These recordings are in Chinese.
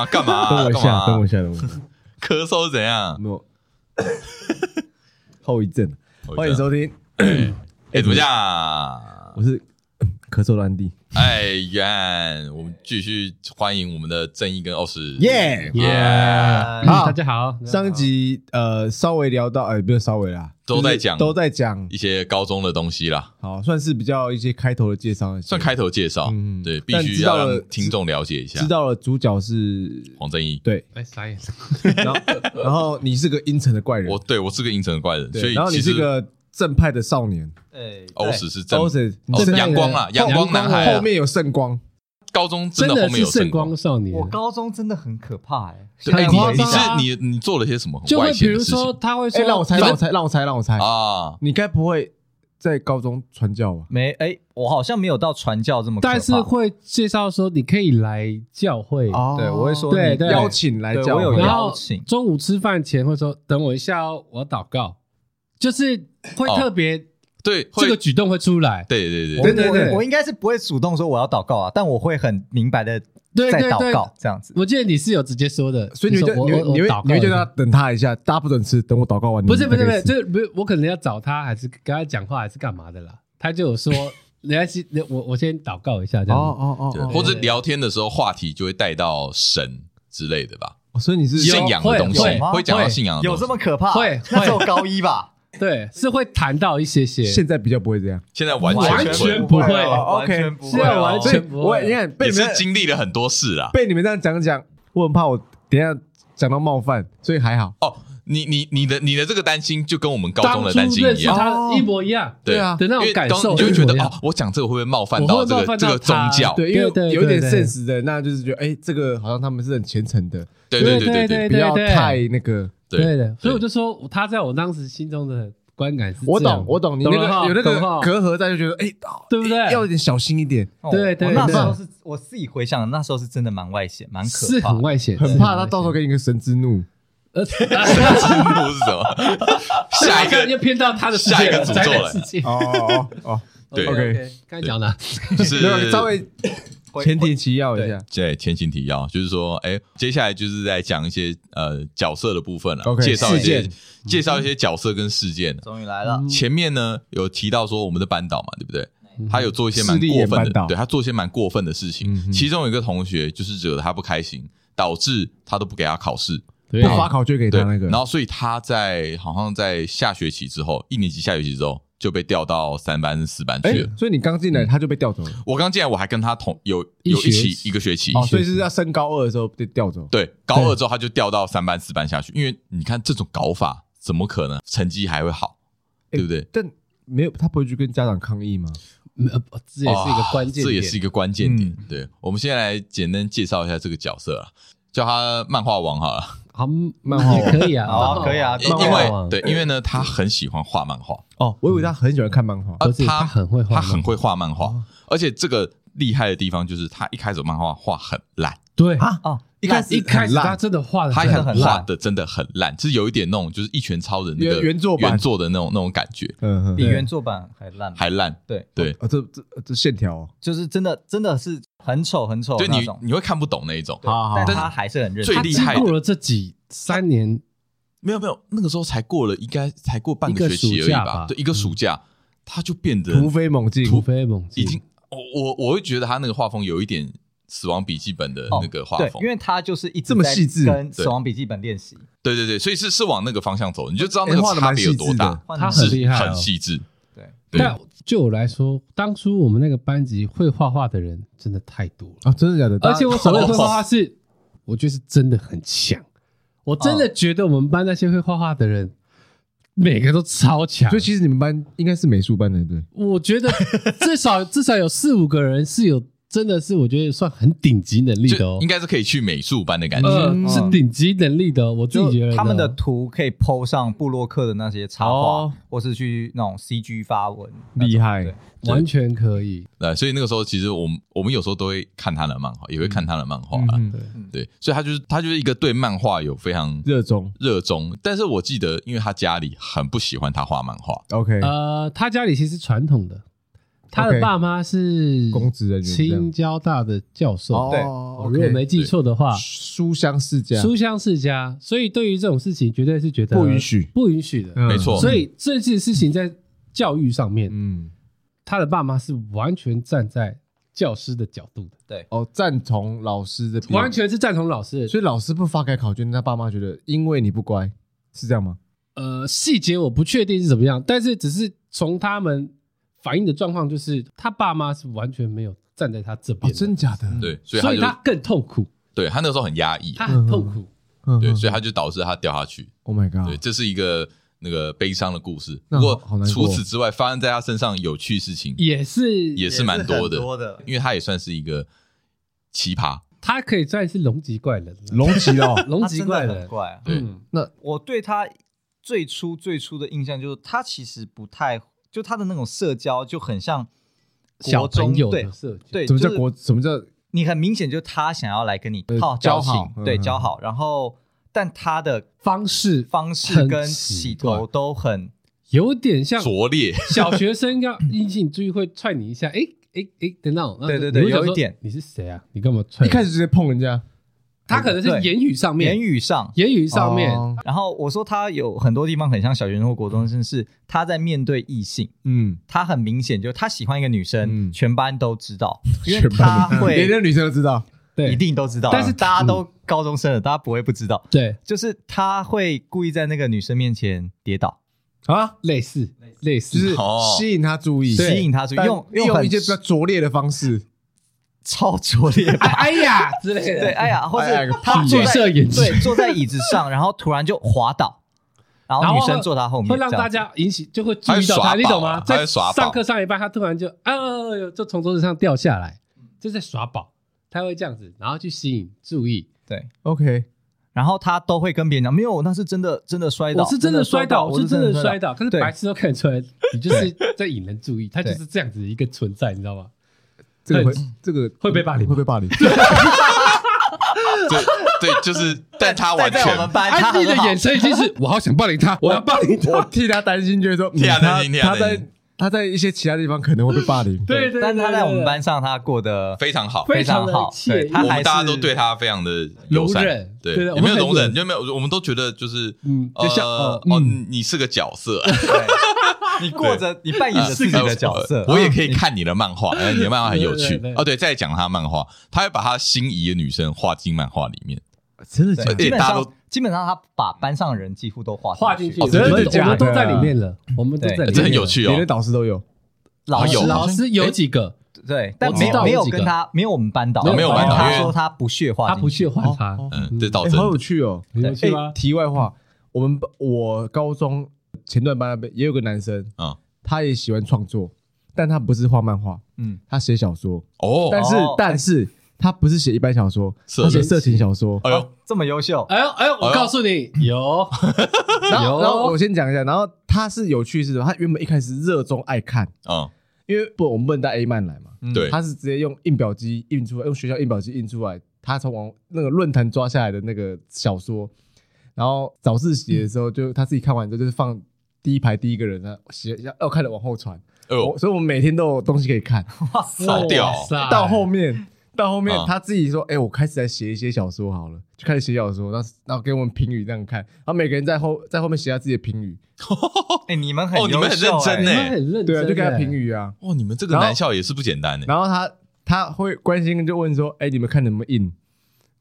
嘛干嘛？等我一下，等我一下，等我一下。咳嗽怎样？没有 后遗症。欢迎收听。哎，怎么样？我是咳嗽的弟。哎，原我们继续欢迎我们的正义跟欧史。耶耶！好，大家好。上一集呃稍微聊到，哎，不是稍微啦，都在讲都在讲一些高中的东西啦。好，算是比较一些开头的介绍，算开头介绍。嗯，对，必须要让听众了解一下。知道了，主角是黄正义。对，哎，傻眼。然后，然后你是个阴沉的怪人。我对我是个阴沉的怪人，所以然后你是个正派的少年。哎，欧史是正，欧史阳光啊，阳光男孩，后面有圣光。高中真的后面有圣光少年。我高中真的很可怕哎，很夸张。你是你你做了些什么？就会比如说他会说，让我猜，让我猜，让我猜，让我猜啊！你该不会在高中传教吧？没哎，我好像没有到传教这么，但是会介绍说你可以来教会。对，我会说对对，邀请来教会，我有邀请。中午吃饭前会说等我一下哦，我要祷告，就是会特别。对，这个举动会出来。对对对，对对对，我应该是不会主动说我要祷告啊，但我会很明白的在祷告这样子。我记得你是有直接说的，所以你就你会你会你会叫他等他一下，大家不准吃，等我祷告完。不是不是不是，就是不是我可能要找他，还是跟他讲话，还是干嘛的啦？他就有说，人家是，我我先祷告一下这样。哦哦哦，或者聊天的时候话题就会带到神之类的吧？所以你是信仰的东西，会讲到信仰，有这么可怕？会，那时候高一吧。对，是会谈到一些些。现在比较不会这样，现在完完全不会。OK，现在完全不会。我你看，被你们经历了很多事啊。被你们这样讲讲，我很怕我等下讲到冒犯，所以还好。哦，你你你的你的这个担心就跟我们高中的担心一样，他一模一样。对啊，的那种感受，你就会觉得哦，我讲这个会不会冒犯到这个这个宗教？对，因为有点现实的，那就是觉得哎，这个好像他们是很虔诚的。对对对对对，不要太那个。对的，所以我就说他在我当时心中的。观感是，我懂，我懂，你那个有那个隔阂在，就觉得哎，对不对？要有点小心一点。对对，那时候是我自己回想，那时候是真的蛮外显，蛮可怕，是很外显，很怕他到时候给你个神之怒。神之怒是什么？下一个又偏到他的下一个诅咒 了。哦哦哦，对，OK，刚才讲的，就是稍微。前提提要一下，对，前情提要就是说，哎，接下来就是在讲一些呃角色的部分了，介绍一些介绍一些角色跟事件。终于来了，前面呢有提到说我们的班导嘛，对不对？他有做一些蛮过分的，对他做一些蛮过分的事情。其中有一个同学就是惹得他不开心，导致他都不给他考试，不发考卷给他那个。然后所以他在好像在下学期之后，一年级下学期之后。就被调到三班四班去了，所以你刚进来他就被调走了。我刚进来我还跟他同有有一起一个学期，所以是要升高二的时候被调走。对，高二之后他就调到三班四班下去，因为你看这种搞法怎么可能成绩还会好，对不对？但没有他不会去跟家长抗议吗？这也是一个关键，这也是一个关键点。对，我们现在来简单介绍一下这个角色啊，叫他漫画王好了。好，漫画也可以啊，好，可以啊，因为对，因为呢，他很喜欢画漫画。哦，我以为他很喜欢看漫画，他很会画，他很会画漫画，而且这个厉害的地方就是他一开始漫画画很烂，对。啊，哦，一开始一开始他真的画的，他画的真的很烂，就是有一点那种就是一拳超人那个原作原作的那种那种感觉，嗯，比原作版还烂，还烂，对。对，啊，这这这线条就是真的真的是很丑很丑，对你你会看不懂那一种，但他还是很认真，最厉害过了这几。三年没有没有，那个时候才过了，应该才过半个学期而已吧？对，一个暑假他就变得突飞猛进，突飞猛进。已经，我我我会觉得他那个画风有一点《死亡笔记本》的那个画风，因为他就是一直这么细致，跟《死亡笔记本》练习。对对对，所以是是往那个方向走，你就知道那个差别有多大。他很厉害，很细致。对，但就我来说，当初我们那个班级会画画的人真的太多了啊！真的假的？而且我所谓会画画是，我觉得是真的很强。我真的觉得我们班那些会画画的人，每个都超强。所以其实你们班应该是美术班的，对？我觉得至少至少有四五个人是有。真的是我觉得算很顶级能力的哦，应该是可以去美术班的感觉，是顶级能力的。我自己觉得他们的图可以 po 上布洛克的那些插画，或是去那种 CG 发文，厉害，完全可以。对，所以那个时候其实我们我们有时候都会看他的漫画，也会看他的漫画啊。对对，所以他就是他就是一个对漫画有非常热衷热衷。但是我记得，因为他家里很不喜欢他画漫画。OK，呃，他家里其实传统的。他的爸妈是公职人员，清交大的教授。对，如果没记错的话，书香世家，书香世家。所以对于这种事情，绝对是觉得不允许，不允许的。没错。所以这件事情在教育上面，嗯，他的爸妈是完全站在教师的角度的。对，哦，赞同老师的，完全是赞同老师的。所以老师不发改考卷，他爸妈觉得因为你不乖，是这样吗？呃，细节我不确定是怎么样，但是只是从他们。反映的状况就是，他爸妈是完全没有站在他这边，真假的？对，所以他更痛苦。对，他那个时候很压抑，他很痛苦。对，所以他就导致他掉下去。Oh my god！对，这是一个那个悲伤的故事。不过除此之外，发生在他身上有趣事情也是也是蛮多的，因为他也算是一个奇葩。他可以算是龙级怪人，龙级哦，龙级怪人怪。对，那我对他最初最初的印象就是，他其实不太。就他的那种社交就很像小朋友的社交，对，什么叫国？什么叫你很明显就是他想要来跟你套交好，对，交好。然后，但他的方式方式跟洗头都很有点像拙劣。小学生要引起你注意会踹你一下，哎哎哎等等，对对对，有一点，你是谁啊？你干嘛踹？一开始直接碰人家。他可能是言语上面，言语上，言语上面。然后我说他有很多地方很像小学生或国中生，是他在面对异性，嗯，他很明显就他喜欢一个女生，全班都知道，因为他会 连那女生都知道，对，一定都知道。但是大家都高中生了，大家不会不知道。对，就是他会故意在那个女生面前跌倒。啊，类似。类似，就是吸引她注意，吸引她注意，用用一些比较拙劣的方式。超拙劣，哎呀 之类的，对，哎呀，或者他坐在对坐在椅子上，然后突然就滑倒，然后女生坐他后面，会让大家引起就会注意到他，你懂吗？在上课上一半，他突然就啊，就从桌子上掉下来，就在耍宝，他会这样子，然后去吸引注意，对，OK，然后他都会跟别人讲，没有，那是真的，真的摔倒，我是真的摔倒，我是真的摔倒，可是白痴都看得出来，你就是在引人注意，他就是这样子一个存在，你知道吗？这个会，这个会被霸凌，会被霸凌。对对，就是，但他完全，安迪的眼神已经是，我好想霸凌他，我要霸凌他，我替他担心，就是说，替他担心，他在他在一些其他地方可能会被霸凌，对但是他在我们班上，他过得非常好，非常好，对，我们大家都对他非常的友善，对，有没有容忍？有没有？我们都觉得就是，嗯，就像哦，你是个角色。你过着，你扮演着自己的角色，我也可以看你的漫画，你的漫画很有趣。哦。对，再讲他漫画，他会把他心仪的女生画进漫画里面，真的假的？基本上，基本上他把班上的人几乎都画画进去，真的假的？我们都在里面了，我们都在，这很有趣哦。连导师都有，老师老师有几个，对，但没有没有跟他，没有我们班导，没有班导，他说他不屑画，他不屑画他，嗯，这导师好有趣哦。哎，题外话，我们我高中前段班那边也有个男生啊。他也喜欢创作，但他不是画漫画，嗯，他写小说。哦。但是，但是他不是写一般小说，他写色情小说。哎呦，这么优秀！哎呦，哎呦，我告诉你，有。然后，然后我先讲一下，然后他是有趣是，他原本一开始热衷爱看啊，因为不，我们不能带 A 漫来嘛，对，他是直接用印表机印出来，用学校印表机印出来，他从网那个论坛抓下来的那个小说，然后早自习的时候，就他自己看完之后，就是放。第一排第一个人呢，写要要看的往后传，哦，所以我们每天都有东西可以看。哇塞！屌！到后面，到后面他自己说：“哎，我开始在写一些小说好了，就开始写小说，然后然后给我们评语这样看，然后每个人在后在后面写下自己的评语。哎，你们很哦，你们很认真呢，很认真，对啊，就给他评语啊。哦，你们这个男校也是不简单的。然后他他会关心就问说：“哎，你们看能不能印？”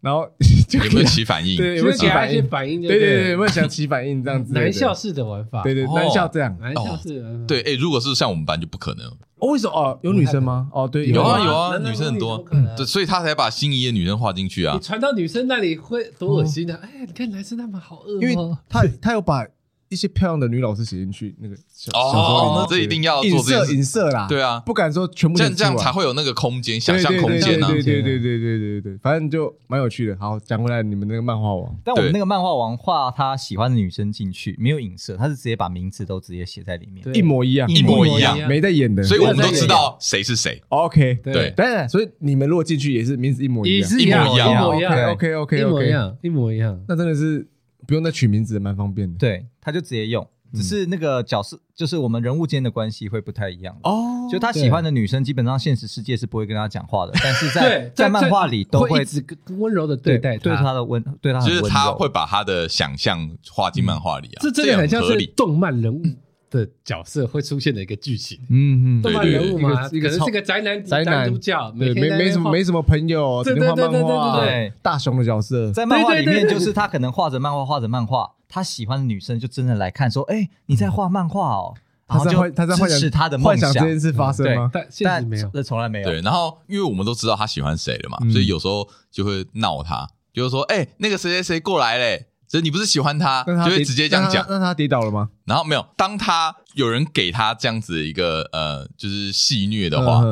然后 有没有起反应？对，有没有起反应？反应，对对对，有没有想起反应这样子？男校式的玩法，对对，男校这样，男校式。对，哎，如果是像我们班就不可能。哦，为什么？哦，有女生吗？哦，对，有啊有啊，女生很多，对，所以他才把心仪的女生画进去啊。你传到女生那里会多恶心啊！哎，你看男生他们好恶，因为他他有把。一些漂亮的女老师写进去那个小说这一定要影射影射啦，对啊，不敢说全部这样这样才会有那个空间，想象空间啊，对对对对对对对对，反正就蛮有趣的。好，讲回来，你们那个漫画王，但我们那个漫画王画他喜欢的女生进去，没有影射，他是直接把名字都直接写在里面，一模一样，一模一样，没在演的，所以我们都知道谁是谁。OK，对，当然，所以你们如果进去也是名字一模一样，一模一样，一模一样，OK OK OK，一模一样，一模一样，那真的是不用再取名字，蛮方便的。对，他就直接用。只是那个角色，就是我们人物间的关系会不太一样哦。就他喜欢的女生，基本上现实世界是不会跟他讲话的，但是在在漫画里都会一直温柔的对待对他的温对他，就是他会把他的想象画进漫画里啊，这真的很像是动漫人物的角色会出现的一个剧情。嗯嗯，动漫人物嘛，可能是个宅男宅男主角，没没什么没什么朋友，只能画漫画，对大雄的角色在漫画里面就是他可能画着漫画画着漫画，他喜欢的女生就真的来看说，哎，你在画漫画哦。他在他在幻想他的幻想这件事发生吗？但现实没有，这从来没有。对，然后因为我们都知道他喜欢谁了嘛，所以有时候就会闹他，就是说，哎，那个谁谁谁过来嘞，所以你不是喜欢他，就会直接这样讲。那他跌倒了吗？然后没有，当他有人给他这样子一个呃，就是戏虐的话，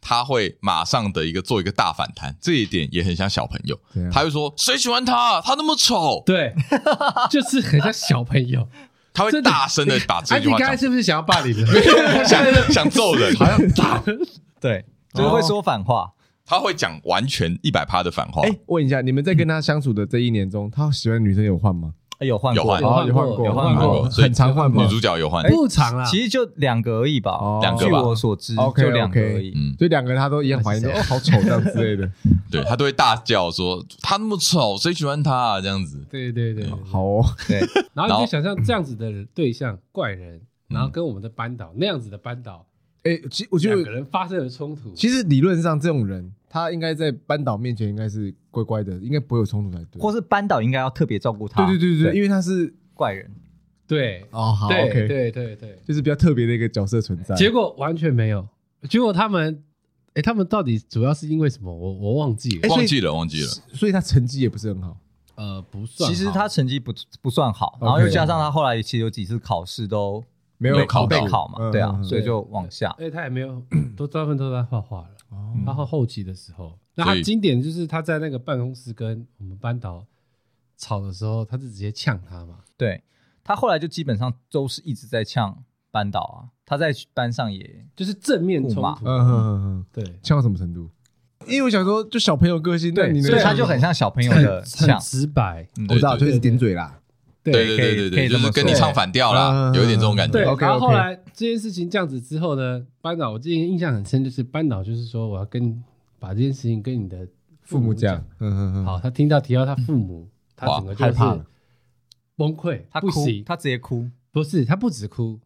他会马上的一个做一个大反弹，这一点也很像小朋友。他会说，谁喜欢他？他那么丑。对，就是很像小朋友。他会大声的把这句话讲。你刚才是不是想要霸凌人？想想揍人，好像打。对，就是会说反话。他会讲完全一百趴的反话。哎，问一下，你们在跟他相处的这一年中，他喜欢女生有换吗？有换，有换，有换过，有换过，很常换吗？女主角有换，不长啊，其实就两个而已吧，两个吧。据我所知，就两个而已。嗯，所以两个人他都一样怀疑说，哦，好丑这样之类的。对，他都会大叫说，他那么丑，谁喜欢他啊？这样子。对对对，好哦。对，然后你就想象这样子的对象，怪人，然后跟我们的班导那样子的班导，哎，其实我觉得两个人发生了冲突。其实理论上，这种人他应该在班导面前应该是乖乖的，应该不会有冲突才对。或是班导应该要特别照顾他。对对对对，因为他是。怪人，对哦，好对，OK，对对对，就是比较特别的一个角色存在。结果完全没有，结果他们，哎，他们到底主要是因为什么？我我忘记了，忘记了，忘记了。所以他成绩也不是很好，呃，不算。其实他成绩不不算好，然后又加上他后来其实有几次考试都没有考备考嘛，对啊，所以就往下。哎，他也没有，都大部分都在画画了。然后后期的时候，那他经典就是他在那个办公室跟我们班导吵的时候，他就直接呛他嘛，对。他后来就基本上都是一直在呛班导啊，他在班上也就是正面冲突，嗯嗯嗯，对，呛到什么程度？因为我想说，就小朋友个性，对，所以他就很像小朋友的很，直白，我知道，就是点嘴啦，对对对对对，就是跟你唱反调啦，有一点这种感觉。对，然后后来这件事情这样子之后呢，班导我之前印象很深，就是班导就是说我要跟把这件事情跟你的父母讲，嗯嗯嗯，好，他听到提到他父母，他整个就害怕。崩溃，他哭，他直接哭，不是，他不止哭，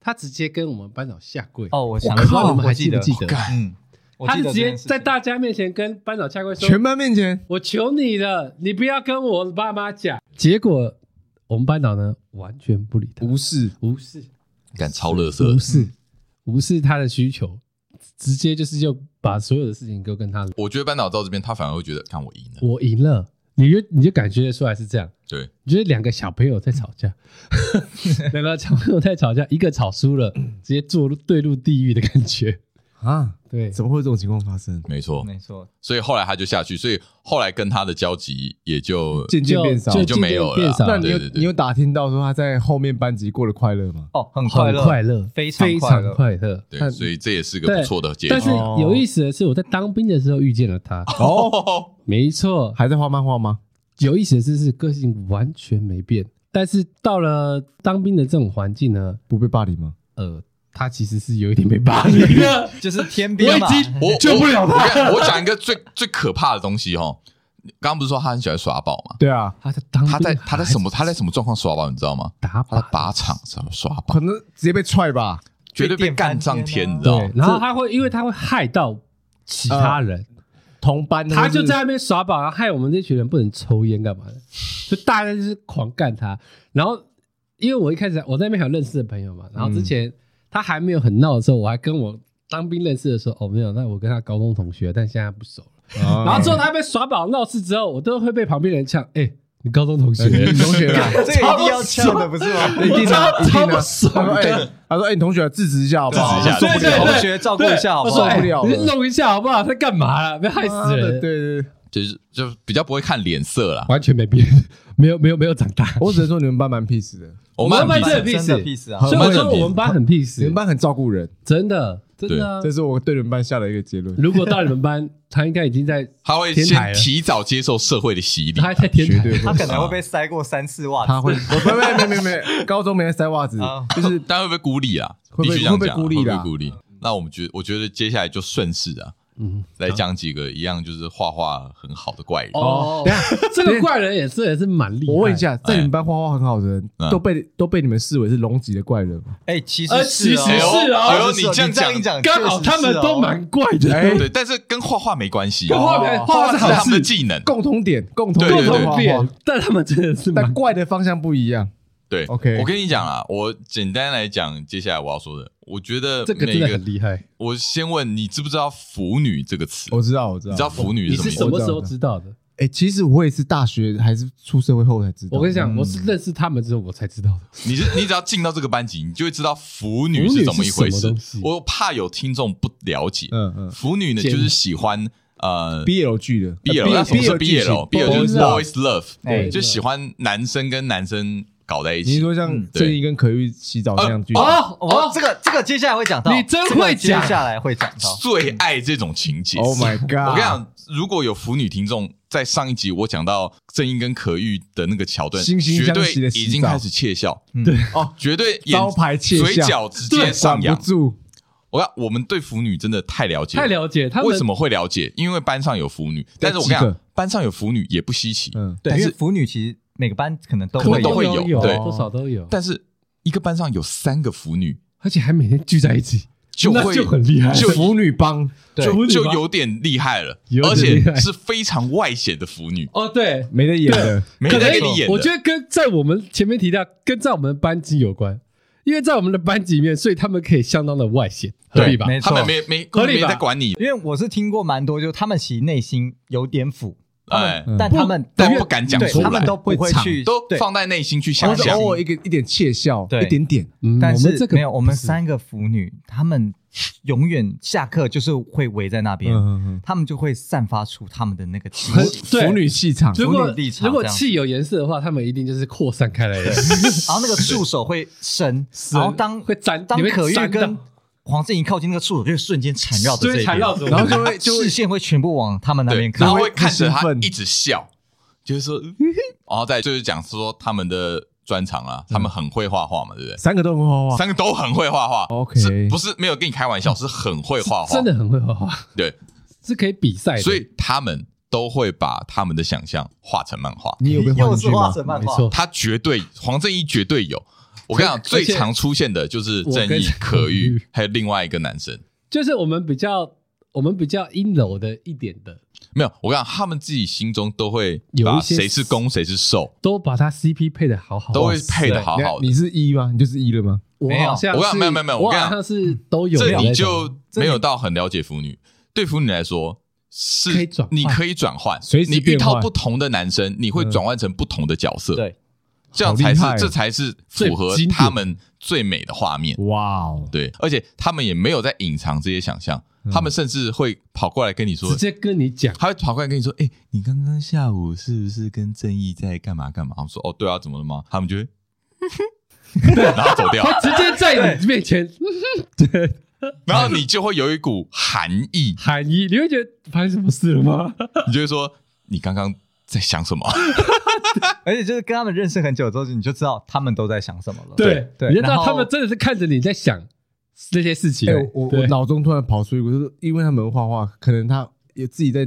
他直接跟我们班长下跪。哦，我想说，你们还记不记得？嗯，他直接在大家面前跟班长下跪，说：“全班面前，我求你了，你不要跟我爸妈讲。”结果我们班长呢，完全不理他，无视，无视，敢超乐色，无视，无视他的需求，直接就是就把所有的事情都跟他。我觉得班长到这边，他反而会觉得，看我赢了，我赢了。你就你就感觉得出来是这样，对，你觉得两个小朋友在吵架，两个小朋友在吵架，一个吵输了，直接坐入对入地狱的感觉啊？对，怎么会有这种情况发生？没错，没错。所以后来他就下去，所以后来跟他的交集也就渐渐变少，就没有了。那你有你有打听到说他在后面班级过得快乐吗？哦，很快乐，快乐，非常快乐。对，所以这也是个不错的结局。但是有意思的是，我在当兵的时候遇见了他。哦，没错，还在画漫画吗？有意思的是，是个性完全没变，但是到了当兵的这种环境呢，不被霸凌吗？呃。他其实是有一点被霸凌的，就是天边嘛，我救不了他。我讲一个最 最可怕的东西哦，刚刚不是说他很喜欢耍宝吗？对啊，他在当他在他在什么他在什么状况耍宝，你知道吗？打他在靶场上耍宝，可能直接被踹吧，绝对被干上天，你知道吗？然后他会，因为他会害到其他人，同班的，他就在那边耍宝，然后害我们这群人不能抽烟干嘛的，就大家就是狂干他。然后因为我一开始我在那边还有认识的朋友嘛，然后之前。他还没有很闹的时候，我还跟我当兵认识的时候，哦，没有，那我跟他高中同学，但现在不熟了。然后之后他被耍宝闹事之后，我都会被旁边人呛，哎，你高中同学，你同学啊，这个一定要呛的不是吗？一定的，超不爽的。他说，哎，你同学制止一下好不好？制止一下，受不了，同学照顾一下好不好？受不了，你弄一下好不好？他干嘛了？别害死人。对对。就是就比较不会看脸色啦，完全没变，没有没有没有长大。我只能说你们班蛮 peace 的，我们班真的 peace 啊，所以我说我们班很 peace，你们班很照顾人，真的真的。这是我对你们班下的一个结论。如果到你们班，他应该已经在 他会先提早接受社会的洗礼，他还在天台，他可能会被塞过三次袜子，他会 没没没没没，高中没塞袜子，就是但会不会孤立啊？会不会会被孤立的？孤立。那我们觉我觉得接下来就顺势啊。嗯，来讲几个一样就是画画很好的怪人哦。等下，这个怪人也是也是蛮厉害。我问一下，在你们班画画很好的人都被都被你们视为是龙级的怪人吗？哎，其实其实是哦。你这样讲，刚好他们都蛮怪的。对，但是跟画画没关系。画画画画是他们的技能，共同点，共同共同点。但他们真的是，但怪的方向不一样。对，OK，我跟你讲啊，我简单来讲，接下来我要说的，我觉得这个真的很厉害。我先问你，知不知道“腐女”这个词？我知道，我知道。你知道“腐女”是什么？你是什么时候知道的？哎，其实我也是大学还是出社会后才知道。我跟你讲，我是认识他们之后我才知道的。你是你只要进到这个班级，你就会知道“腐女”是怎么一回事。我怕有听众不了解。嗯嗯，“腐女”呢，就是喜欢呃 BL 剧的 BL，那什么是 BL？BL 就是 boys love，就喜欢男生跟男生。搞在一起，你说像正义跟可玉洗澡那样剧哦哦，这个这个接下来会讲到，你真会讲，接下来会讲到，最爱这种情节。Oh my god！我跟你讲，如果有腐女听众，在上一集我讲到正义跟可玉的那个桥段，绝对已经开始窃笑，对。哦，绝对 招牌窃笑，嘴角直接上扬。住，我看我们对腐女真的太了解，太了解，他们为什么会了解？因为班上有腐女，但是我跟你讲，班上有腐女也不稀奇，嗯，对，因为腐女其实。每个班可能都会都会有，对，多少都有。但是一个班上有三个腐女，而且还每天聚在一起，就会就很厉害，就腐女帮，就就有点厉害了，而且是非常外显的腐女。哦，对，没得演的，没得给你演。我觉得跟在我们前面提到，跟在我们班级有关，因为在我们的班级里面，所以他们可以相当的外显，合理吧？他们没没合理在管你，因为我是听过蛮多，就他们其实内心有点腐。哎，但他们都不敢讲出来，他们都不会去，都放在内心去想象，偶尔一个一点窃笑，一点点。但是没有，我们三个腐女，他们永远下课就是会围在那边，他们就会散发出他们的那个气，腐女气场。如果如果气有颜色的话，他们一定就是扩散开来的。然后那个触手会 伸，然后当会沾，当可玉跟。黄正一靠近那个触手，就瞬间缠绕着这边，然后就会 视线会全部往他们那边看，然后会看着他一直笑，就是说，然后再就是讲说他们的专长啊，他们很会画画嘛，对不对？三个都很会画画，三个都很会画画。OK，不是没有跟你开玩笑，是很会画画，真的很会画画。对，是可以比赛的，所以他们都会把他们的想象画成漫画。你有没有画成漫画？没错，他绝对黄正一绝对有。我跟你讲，最常出现的就是正义、可遇，还有另外一个男生，就是我们比较我们比较阴柔的一点的。没有，我跟你讲，他们自己心中都会把谁是攻谁是受，都把他 CP 配的好好，都会配的好好的。你是一吗？你就是一了吗？没有，我跟你讲，没有没有没有，我跟你讲是都有。这你就没有到很了解腐女，对腐女来说是可以转，你可以转换，你遇到不同的男生，你会转换成不同的角色。对。这样才是，这才是符合他们最美的画面。哇哦，对，而且他们也没有在隐藏这些想象，他们甚至会跑过来跟你说，直接跟你讲，他会跑过来跟你说，哎，你刚刚下午是不是跟正义在干嘛干嘛？我说，哦，对啊，怎么了吗？他们就会，然后走掉，直接在你面前，对，然后你就会有一股寒意，寒意，你会觉得发生什么事了吗？你就会说，你刚刚在想什么？而且就是跟他们认识很久之后，你就知道他们都在想什么了。对对，你就知道他们真的是看着你在想这些事情。我我脑中突然跑出一个，就是因为他们画画，可能他也自己在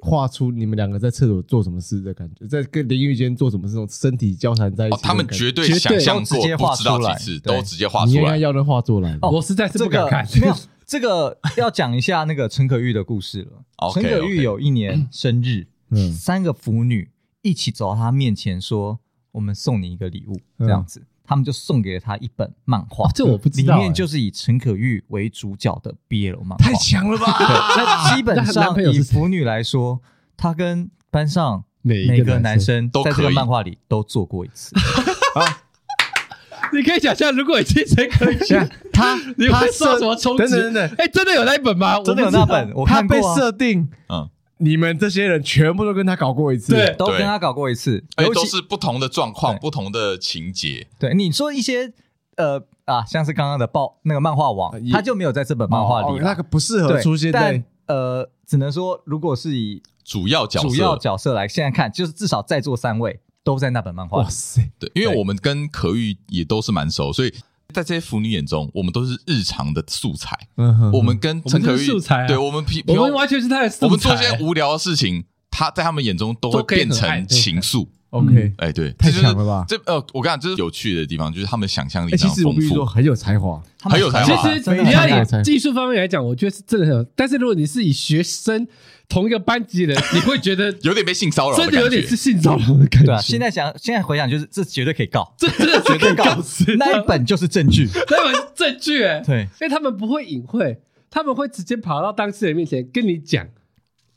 画出你们两个在厕所做什么事的感觉，在跟淋浴间做什么事，这种身体交缠在一起。他们绝对想象过，不知道几次都直接画出来。你应该要那画作来。我实在是不敢看。没有这个要讲一下那个陈可玉的故事了。陈可玉有一年生日，嗯，三个腐女。一起走到他面前说：“我们送你一个礼物。”这样子，他们就送给了他一本漫画。这我不知道，里面就是以陈可玉为主角的 BL 漫画。太强了吧！那基本 上以腐女来说，她跟班上每个男生都在这个漫画里都做过一次。你可以想象，如果你是陈可玉，他你会受什么冲击？等等等等，哎，真的有那一本吗？真的有那本，我看过。他被设定，嗯。你们这些人全部都跟他搞过一次，对，都跟他搞过一次，而且都是不同的状况、不同的情节。对，你说一些呃啊，像是刚刚的爆那个漫画王，他就没有在这本漫画里，那个不适合出现。但呃，只能说，如果是以主要角色主要角色来现在看，就是至少在座三位都在那本漫画。哇塞，对，因为我们跟可玉也都是蛮熟，所以在这些腐女眼中，我们都是日常的素材。嗯哼，我们跟陈可玉素材，对我们平，我们完全是他的素材。我们做一些无聊的事情，他在他们眼中都会变成情愫。OK，哎，对，太强了吧？这呃，我跟你讲，这是有趣的地方，就是他们想象力其实我必须说很有才华，很有才华。其实你要以技术方面来讲，我觉得是真的很有。但是如果你是以学生同一个班级的人，你会觉得 有点被性骚扰，真的有点是性骚扰的感觉。现在想，现在回想，就是这绝对可以告，这真的 绝对告死。那一本就是证据，那本证据，哎，对，因为他们不会隐晦，他们会直接跑到当事人面前跟你讲，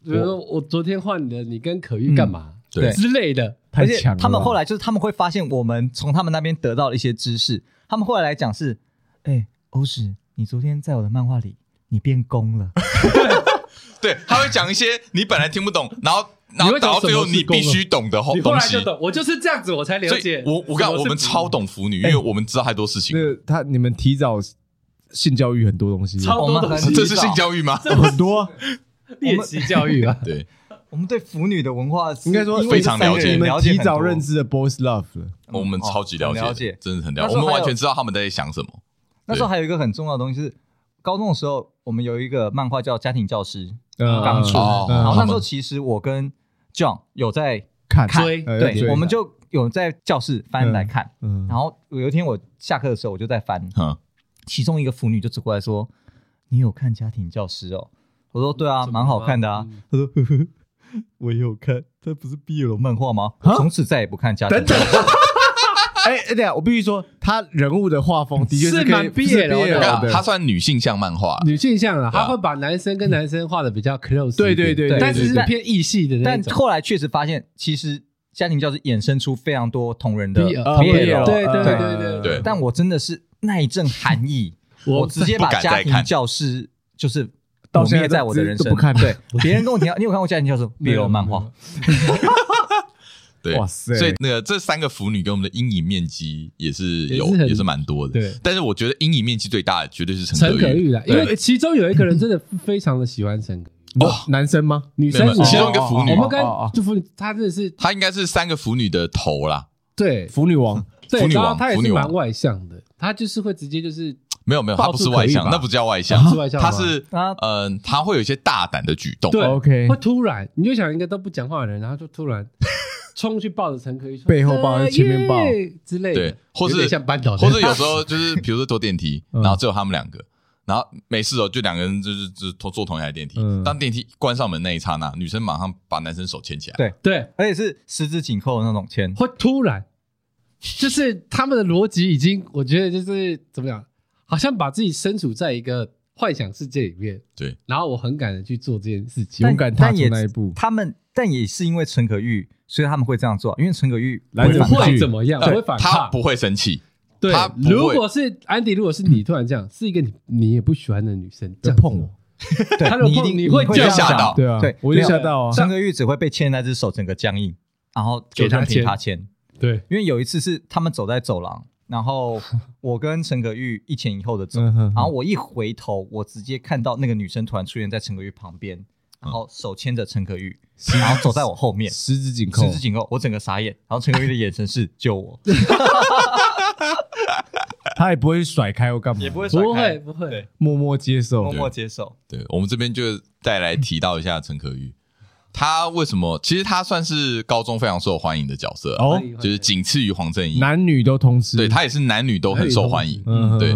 比如说我昨天换的，你跟可玉干嘛？对之类的。而且他们后来就是他们会发现，我们从他们那边得到了一些知识。他们后来来讲是，哎，欧史，你昨天在我的漫画里，你变攻了。对，他会讲一些你本来听不懂，然后然后到最后你必须懂的东西。后来就懂，我就是这样子，我才了解。我我刚我们超懂腐女，因为我们知道太多事情。那他你们提早性教育很多东西，超多东西，这是性教育吗？很多 练习教育啊，对。我们对腐女的文化应该说非常了解，你们提早认知的 boys love，我们超级了解，真的很了解，我们完全知道他们在想什么。那时候还有一个很重要的东西是，高中的时候我们有一个漫画叫《家庭教师》刚出，然后那时候其实我跟 John 有在看，对，我们就有在教室翻来看。然后有一天我下课的时候，我就在翻，其中一个腐女就走过来说：“你有看《家庭教师》哦？”我说：“对啊，蛮好看的啊。”他说：“呵呵。” 我也有看，这不是毕业了漫画吗？从此再也不看家庭。等等，哎 哎，对啊，我必须说，他人物的画风的确是蛮 BL 的，他算女性向漫画，女性向啊，他会把男生跟男生画的比较 close，对对对，但是是偏异系的。但后来确实发现，其实家庭教师衍生出非常多同人的 BL，对对对对对。但我真的是那一阵寒意，我直接把家庭教师就是。到现在在我的人生不看，对别人跟我提到，你有看过家庭教师 BL 漫画？对，哇塞！所以那个这三个腐女跟我们的阴影面积也是有，也是蛮多的。对，但是我觉得阴影面积最大的绝对是陈可玉啦，因为其中有一个人真的非常的喜欢陈可玉。哦，男生吗？女生？其中一个腐女，我们跟就腐女，她真的是，她应该是三个腐女的头啦。对，腐女王，腐女王，她也是蛮外向的，她就是会直接就是。没有没有，他不是外向，那不叫外向，他是嗯，他会有一些大胆的举动，对，OK，会突然，你就想一个都不讲话的人，然后就突然冲去抱着陈可一，背后抱，前面抱。之类的，对，或是像扳倒，或者有时候就是比如说坐电梯，然后只有他们两个，然后没事哦，就两个人就是就同坐同一台电梯，当电梯关上门那一刹那，女生马上把男生手牵起来，对。对，而且是十指紧扣的那种牵，会突然，就是他们的逻辑已经，我觉得就是怎么样。好像把自己身处在一个幻想世界里面，对。然后我很敢的去做这件事情，勇敢踏出那一步。他们，但也是因为陈可玉，所以他们会这样做。因为陈可玉不会怎么样，不会反抗，他不会生气。对，如果是安迪，如果是你突然这样，是一个你你也不喜欢的女生这样碰我，他如果碰你会吓到，对啊，对，我就吓到啊。陈可玉只会被牵那只手整个僵硬，然后给他牵，他牵。对，因为有一次是他们走在走廊。然后我跟陈可玉一前一后的走，然后我一回头，我直接看到那个女生突然出现在陈可玉旁边，然后手牵着陈可玉，然后走在我后面，十指紧扣，十指紧扣，我整个傻眼。然后陈可玉的眼神是救我，他也不会甩开我干嘛，也不会甩开，不会不会，默默接受，默默接受。对，我们这边就再来提到一下陈可玉。他为什么？其实他算是高中非常受欢迎的角色哦，就是仅次于黄正英，男女都同时。对，他也是男女都很受欢迎。嗯，对，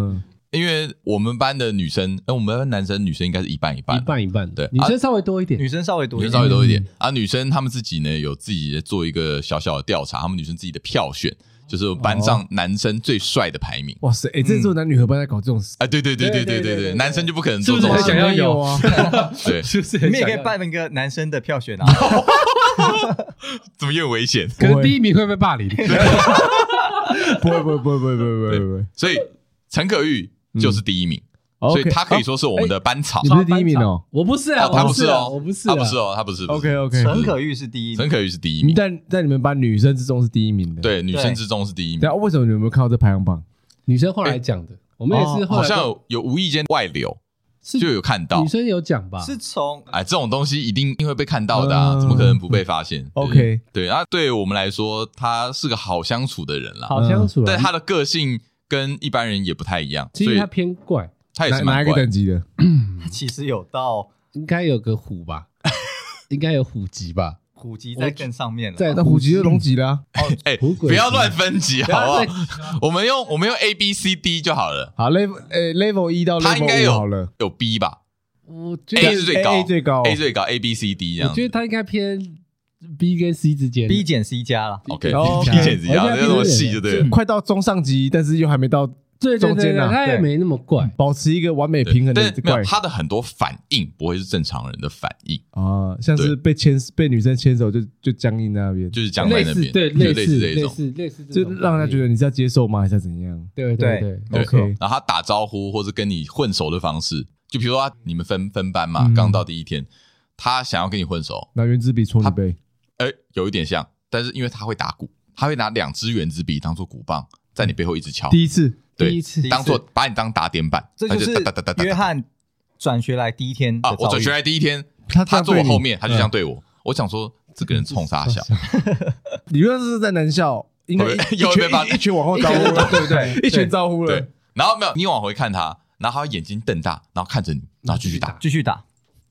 因为我们班的女生，哎，我们班男生女生应该是一半一半，一半一半。对，女生稍微多一点，女生稍微多，女生稍微多一点啊。女生她们自己呢有自己做一个小小的调查，她们女生自己的票选。就是班上男生最帅的排名。哇塞，哎，这是男女合班在搞这种事？哎，对对对对对对对，男生就不可能做这种事。想要有啊？对，是不是？你们也可以办一个男生的票选啊？怎么又危险？可能第一名会被霸凌。不会不会不会不会不会不会。所以陈可玉就是第一名。所以他可以说是我们的班草，你不是第一名哦，我不是啊，他不是哦，我不是，他不是哦，他不是。OK OK，陈可玉是第一，陈可玉是第一名，但在你们班女生之中是第一名的，对，女生之中是第一名。那为什么你们有没有看到这排行榜？女生后来讲的，我们也是后来好像有有无意间外流，就有看到女生有讲吧？是从哎，这种东西一定一定会被看到的啊，怎么可能不被发现？OK，对那，对我们来说，他是个好相处的人啦，好相处，但他的个性。跟一般人也不太一样，其实他偏怪，他也是哪一个等级的？他其实有到 应该有个虎吧，应该有虎级吧。虎级在更上面了，在那虎级就龙级了。哦，哎，不要乱分级，好不好？我们用我们用 A B C D 就好了。好，level 呃 level 一到 level 他应该有有 B 吧？我觉得 A 是最高，A 最高，A 最高，A B C D 这样。我觉得他应该偏 B 跟 C 之间，B 减 C 加了。OK，B 减 C 加，没有那么细，就对了。快到中上级，但是又还没到。对对对，他也没那么怪，保持一个完美平衡的怪。他的很多反应不会是正常人的反应。啊，像是被牵被女生牵手就就僵硬那边，就是僵在那边，对，类似类似类似，就让人家觉得你是要接受吗，还是怎样？对对对，OK。然后他打招呼或者跟你混熟的方式，就比如说你们分分班嘛，刚到第一天，他想要跟你混熟，拿圆珠笔戳你背，哎，有一点像，但是因为他会打鼓，他会拿两支圆珠笔当做鼓棒，在你背后一直敲。第一次。第一次当做把你当打点板，这就是约翰转学来第一天啊！我转学来第一天，他他坐我后面，他就这样对我。我想说，这个人冲啥小？理论是在南校，应该 有一群一群往后招呼了，对不对？一群招呼了。然后没有，你往回看他，然后他眼睛瞪大，然后看着你，然后继续打，继续打。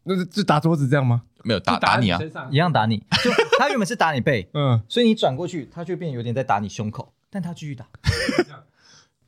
那是就打桌子这样吗？没有打打你啊，一样打你。就他原本是打你背，嗯，所以你转过去，他就变有点在打你胸口，但他继续打。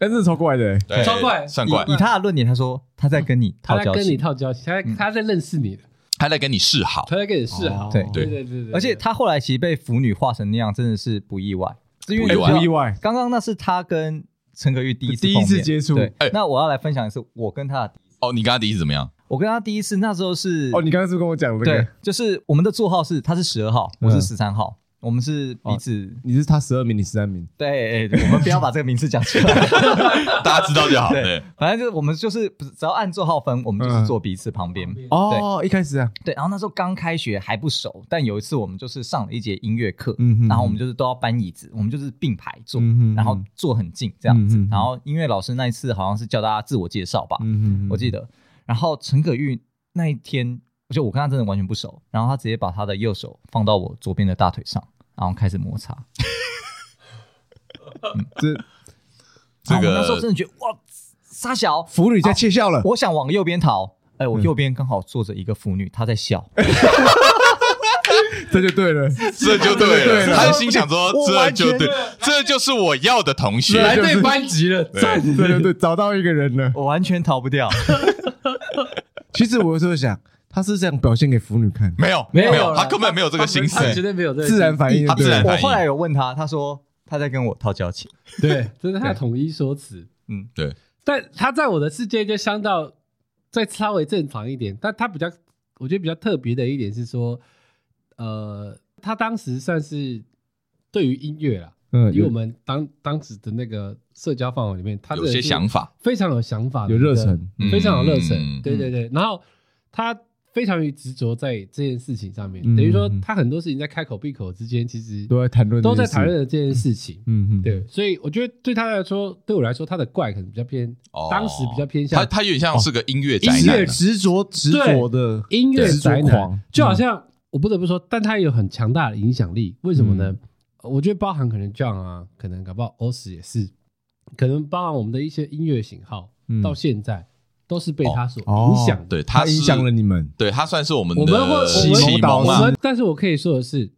但是超怪的，对，超怪，算怪。以他的论点，他说他在跟你套交情，他在跟你套交情，他在他在认识你，他在跟你示好，他在跟你示好。对对对对对。而且他后来其实被腐女化成那样，真的是不意外，不意外，不意外。刚刚那是他跟陈可玉第一次第一次接触。对，那我要来分享的是我跟他的第一次。哦，你跟他第一次怎么样？我跟他第一次那时候是哦，你刚刚是跟我讲的，对，就是我们的座号是他是十二号，我是十三号。我们是彼此，你是他十二名，你十三名。对，我们不要把这个名字讲出来，大家知道就好。对，反正就是我们就是只要按座号分，我们就是坐彼此旁边。哦，一开始啊，对，然后那时候刚开学还不熟，但有一次我们就是上了一节音乐课，然后我们就是都要搬椅子，我们就是并排坐，然后坐很近这样子。然后音乐老师那一次好像是叫大家自我介绍吧，我记得。然后陈可玉那一天。就我跟他真的完全不熟，然后他直接把他的右手放到我左边的大腿上，然后开始摩擦。这 这个我那时候真的觉得哇，傻小腐女在窃笑了。我想往右边逃，哎，我右边刚好坐着一个腐女，她在笑。这就对了，这就对了。他心想说：“这就对，这就是我要的同学，来对班级了。”对对对，找到一个人了，我完全逃不掉。其实我有时候想。他是这样表现给腐女看？没有，没有，他根本没有这个心思，绝对没有这个自然反应。他自然反应。我后来有问他，他说他在跟我套交情。对，这是他统一说辞。嗯，对。但他在我的世界就相到再稍微正常一点，但他比较，我觉得比较特别的一点是说，呃，他当时算是对于音乐啦，嗯，因为我们当当时的那个社交范围里面，他有些想法，非常有想法，有热忱，非常有热忱。对对对，然后他。非常于执着在这件事情上面，等于说他很多事情在开口闭口之间，其实都在谈论，都在谈论这件事情。嗯嗯，对，所以我觉得对他来说，对我来说，他的怪可能比较偏，当时比较偏向他，他有点像是个音乐宅男，音乐执着执着的音乐宅男，就好像我不得不说，但他也有很强大的影响力。为什么呢？我觉得包含可能 John 啊，可能搞不好 OS 也是，可能包含我们的一些音乐型号，到现在。都是被他所影响，对他影响了你们，对他算是我们的我们会启蒙啊。但是我可以说的是，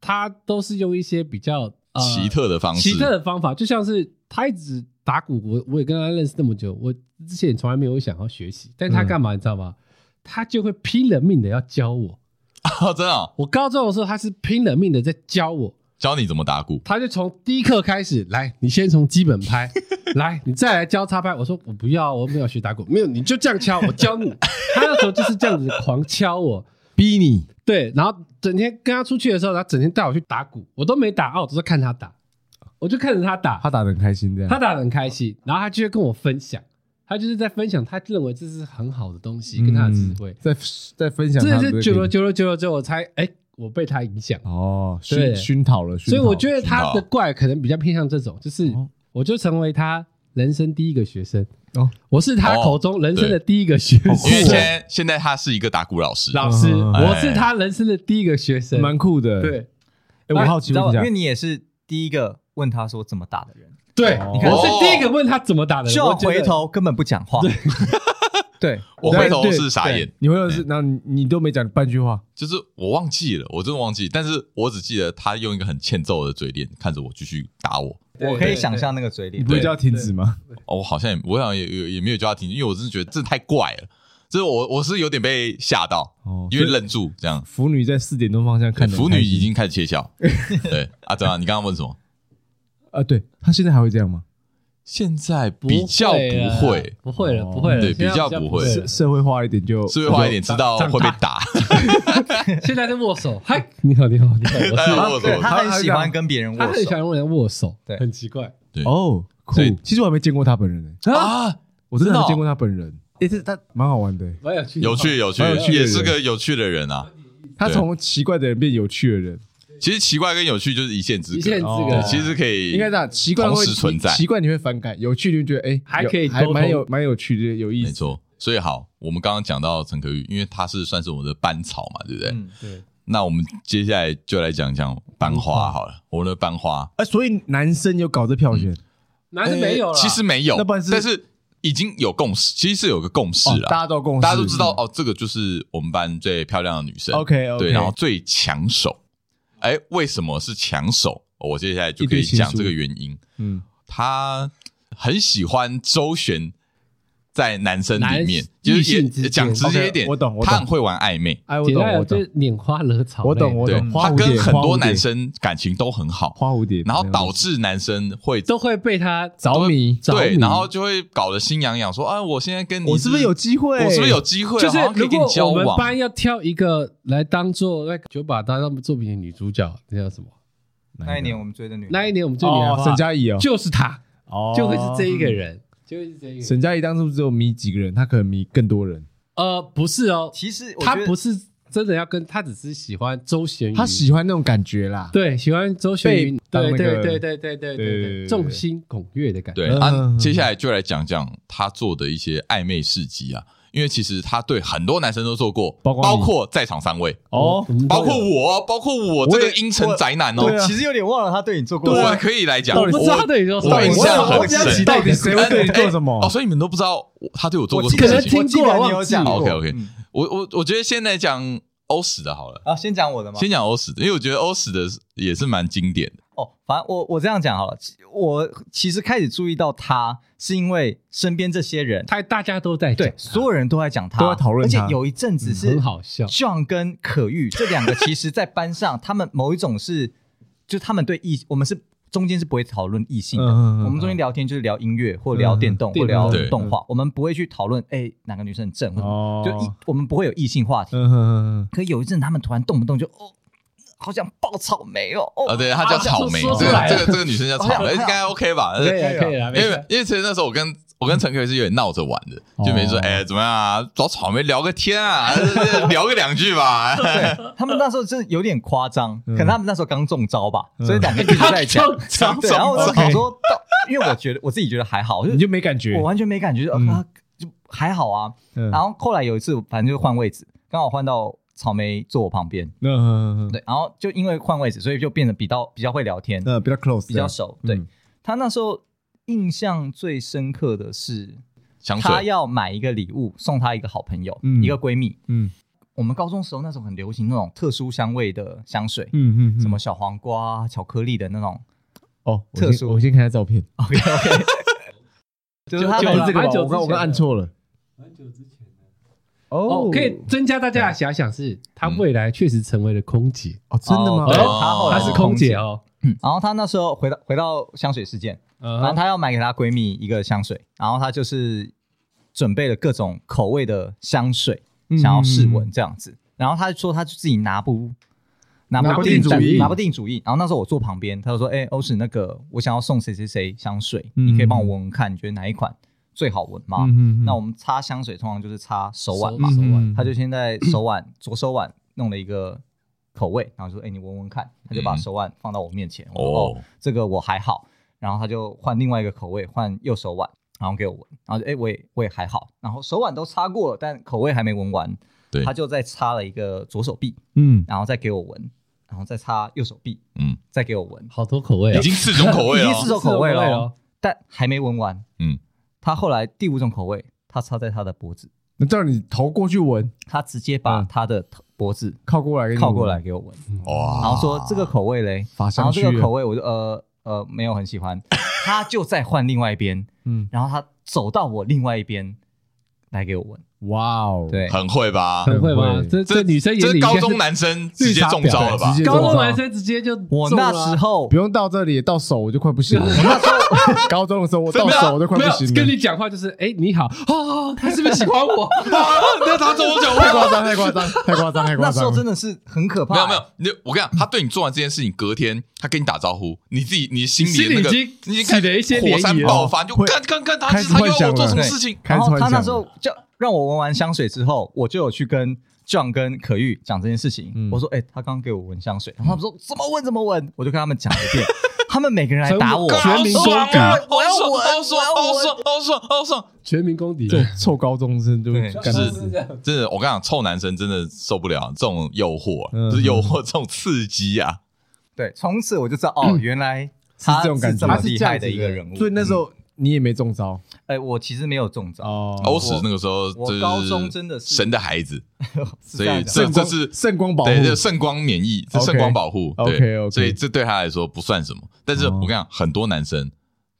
他都是用一些比较奇特的方式，奇特的方法，就像是他一直打鼓，我我也跟他认识那么久，我之前从来没有想要学习，但他干嘛你知道吗？他就会拼了命的要教我啊！真的，我高中的时候他是拼了命的在教我。教你怎么打鼓，他就从第一课开始来，你先从基本拍，来，你再来教插拍。我说我不要，我没有学打鼓，没有，你就这样敲，我教你。他那时候就是这样子狂敲我，逼你。对，然后整天跟他出去的时候，他整天带我去打鼓，我都没打，我都是看他打，我就看着他打，他打的很开心，这样，他打的很开心，然后他就会跟我分享，他就是在分享他认为这是很好的东西，跟他的智慧，在在分享。真的是久了久了久了之后，我才哎。我被他影响。哦，熏熏陶了，所以我觉得他的怪可能比较偏向这种，就是我就成为他人生第一个学生。哦，我是他口中人生的第一个学生。因为现在现在他是一个打鼓老师，老师，我是他人生的第一个学生，蛮酷的。对。哎，我好奇问一下，因为你也是第一个问他说怎么打的人，对，你看，我是第一个问他怎么打的，就要回头根本不讲话。对，我回头是傻眼，你回头是，然后你都没讲半句话，就是我忘记了，我真的忘记，但是我只记得他用一个很欠揍的嘴脸看着我，继续打我。我可以想象那个嘴脸，你不会叫他停止吗？哦，我好像也，我好像也也也没有叫他停止，因为我真的觉得这太怪了，这是我我是有点被吓到，哦，因为愣住这样。腐女在四点钟方向看，腐女已经开始窃笑。对啊，怎样？你刚刚问什么？啊，对他现在还会这样吗？现在比较不会，不会了，不会了，对，比较不会，社会化一点就社会化一点，知道会被打。现在在握手，嗨，你好，你好，你好，我是握手。他很喜欢跟别人握手，他很喜欢跟人握手，对，很奇怪，对。哦，酷，其实我还没见过他本人呢，啊，我真的没见过他本人，也是他蛮好玩的，蛮有趣，有趣，有趣，也是个有趣的人啊，他从奇怪的人变有趣的人。其实奇怪跟有趣就是一线之隔，一线之隔，其实可以应该这样，奇怪会存在，奇怪你会反感，有趣你会觉得哎还可以，还蛮有蛮有趣的，有意思。没错，所以好，我们刚刚讲到陈可玉，因为他是算是我们的班草嘛，对不对？嗯，对。那我们接下来就来讲讲班花好了，我们的班花。哎，所以男生有搞这票选，男生没有了，其实没有，但是已经有共识，其实是有个共识了，大家都共识，大家都知道哦，这个就是我们班最漂亮的女生，OK，对，然后最抢手。哎，为什么是抢手？我接下来就可以讲这个原因。嗯，他很喜欢周旋在男生里面，就是也讲直接一点，我懂，他很会玩暧昧。哎，我懂，我懂，拈花惹草。我懂，我懂。他跟很多男生感情都很好，花蝴蝶，然后导致男生会都会被他着迷，对，然后就会搞得心痒痒，说啊，我现在跟你，我是不是有机会？我是不是有机会？就是如果我们班要挑一个来当做那九把刀那部作品的女主角，那叫什么？那一年我们追的女，那一年我们追女的沈佳宜哦，就是她，哦，就会是这一个人。沈佳宜当初只有迷几个人，他可能迷更多人。呃，不是哦，其实他不是真的要跟他，只是喜欢周旋，他喜欢那种感觉啦。对，喜欢周旋，对对对对对对对，众星拱月的感觉。对，接下来就来讲讲他做的一些暧昧事迹啊。因为其实他对很多男生都做过，包括在场三位哦，包括我，包括我这个阴沉宅男哦。其实有点忘了他对你做过。我可以来讲，我不知道他对你做什么。我印象很深。到底谁会对你做什么？哦，所以你们都不知道他对我做过什么事情。可能听过，忘记。OK OK，我我我觉得先来讲欧史的好了啊，先讲我的吗？先讲欧史的，因为我觉得欧史的也是蛮经典的。哦，反正我我这样讲好了。我其实开始注意到他，是因为身边这些人，他大家都在讲，对，所有人都在讲他，都在讨论。而且有一阵子是很好笑，John 跟可玉这两个，其实在班上，他们某一种是，就他们对异，我们是中间是不会讨论异性的，我们中间聊天就是聊音乐或聊电动或聊动画，我们不会去讨论哎哪个女生很正，就一我们不会有异性话题。可有一阵他们突然动不动就哦。好想爆草莓哦！啊，对，她叫草莓，这个这个这个女生叫草莓，应该 OK 吧？可以可以，因为因为其实那时候我跟我跟陈可是有点闹着玩的，就没说哎怎么样啊，找草莓聊个天啊，聊个两句吧。对，他们那时候真的有点夸张，可能他们那时候刚中招吧，所以两个一直在讲。对，然后我就想说，因为我觉得我自己觉得还好，你就没感觉，我完全没感觉，就就还好啊。然后后来有一次，反正就换位置，刚好换到。草莓坐我旁边，嗯，对，然后就因为换位置，所以就变得比较比较会聊天，呃，比较 close，比较熟。对，他那时候印象最深刻的是，他要买一个礼物送他一个好朋友，一个闺蜜。嗯，我们高中时候那时候很流行那种特殊香味的香水，嗯嗯，什么小黄瓜、巧克力的那种。哦，特殊。我先看下照片。OK OK，就是他们这个，我刚我刚按错了。哦，可以增加大家的遐想，是她未来确实成为了空姐哦，真的吗？她是空姐哦。嗯，然后她那时候回到回到香水事件，然后她要买给她闺蜜一个香水，然后她就是准备了各种口味的香水，想要试闻这样子。然后她说她就自己拿不拿不定主意，拿不定主意。然后那时候我坐旁边，她就说：“哎，欧史，那个我想要送谁谁谁香水，你可以帮我闻闻看，你觉得哪一款？”最好闻嘛？那我们擦香水通常就是擦手腕嘛。手腕，他就先在手腕左手腕弄了一个口味，然后说：“哎，你闻闻看。”他就把手腕放到我面前。哦，这个我还好。然后他就换另外一个口味，换右手腕，然后给我闻。然后哎，我也我也还好。然后手腕都擦过了，但口味还没闻完。对，他就再擦了一个左手臂，嗯，然后再给我闻，然后再擦右手臂，嗯，再给我闻。好多口味，已经四种口味了，已经四种口味了。但还没闻完。嗯，他后来第五种口味，他插在他的脖子。那叫你头过去闻，他直接把他的脖子靠过来，靠过来给我闻。哇！然后说这个口味嘞，然后这个口味我就呃呃没有很喜欢。他就再换另外一边，嗯，然后他走到我另外一边来给我闻。哇哦，对，很会吧？很会吧？这这女生也是高中男生直接中招了吧？高中男生直接就我那时候不用到这里，到手我就快不行了。我那时候 高中的时候，我到手我就快不行了。跟你讲话就是，哎，你好啊，他是不是喜欢我？那他跟我讲，太夸张，太夸张，太夸张，太夸张。那时候真的是很可怕。没有没有，你我跟你讲，他对你做完这件事情，隔天他跟你打招呼，你自己你心里的那个你已经起了一些火山爆发，就看看看他他又要我做什么事情，然后他那时候就。让我闻完香水之后，我就有去跟 John 跟可玉讲这件事情。嗯、我说：“哎、欸，他刚刚给我闻香水。”然后他们说：“怎么闻怎么闻？”我就跟他们讲一遍。他们每个人来打我，全民公敌，我要闻，爽，好爽，好爽，好爽，全民公敌。对，臭高中生就干是真的。我跟你讲，臭男生真的受不了这种诱惑，就是诱惑这种刺激啊。对，从此我就知道，哦，原来他是这种感觉，他是厉害的一个人物。所以那时候。你也没中招，哎，我其实没有中招。哦，欧史那个时候，我高中真的是神的孩子，所以这这是圣光保护，对，圣光免疫，这圣光保护。OK OK，所以这对他来说不算什么。但是我跟你讲，很多男生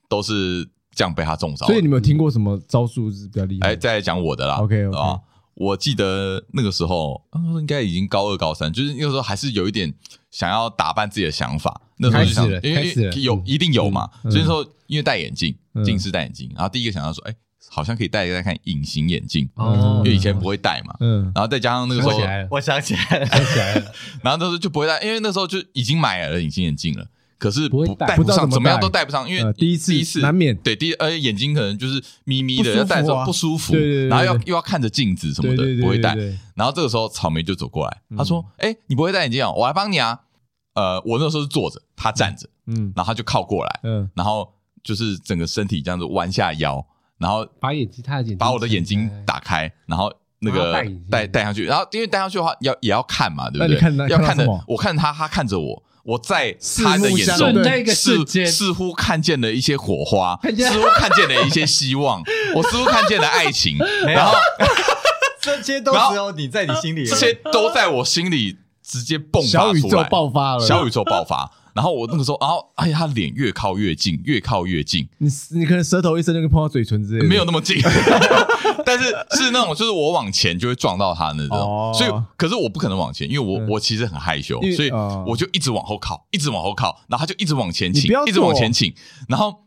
都是这样被他中招。所以你们有听过什么招数是比较厉害？哎，再来讲我的啦。OK OK，我记得那个时候，应该已经高二高三，就是那个时候还是有一点想要打扮自己的想法。那时候就想，因为有一定有嘛，所以说因为戴眼镜。近视戴眼镜，然后第一个想到说，哎，好像可以戴一戴看隐形眼镜，因为以前不会戴嘛。嗯，然后再加上那个时候，我想起来了，想起来了。然后那时候就不会戴，因为那时候就已经买了隐形眼镜了，可是不戴不上，怎么样都戴不上，因为第一次第一次难免对第而且眼睛可能就是眯眯的，要戴着不舒服，然后要又要看着镜子什么的，不会戴。然后这个时候草莓就走过来，他说：“哎，你不会戴眼镜啊？我来帮你啊。”呃，我那时候是坐着，他站着，嗯，然后他就靠过来，嗯，然后。就是整个身体这样子弯下腰，然后把眼睛，他的眼睛，把我的眼睛打开，然后那个戴戴上去，然后因为戴上去的话要也要看嘛，对不对？要看的我看他，他看着我，我在他的眼中似似乎看见了一些火花，似乎看见了一些希望，我似乎看见了爱情，然后 这些都只有你在你心里，这些都在我心里直接迸发出来，小宇宙爆发了，小宇宙爆发。然后我那个时候，然后哎呀，他脸越靠越近，越靠越近。你你可能舌头一伸就可以碰到嘴唇之类的，没有那么近，但是是那种，就是我往前就会撞到他那种。哦、所以，可是我不可能往前，因为我、嗯、我其实很害羞，所以我就一直往后靠，一直往后靠，然后他就一直往前倾，一直往前倾，然后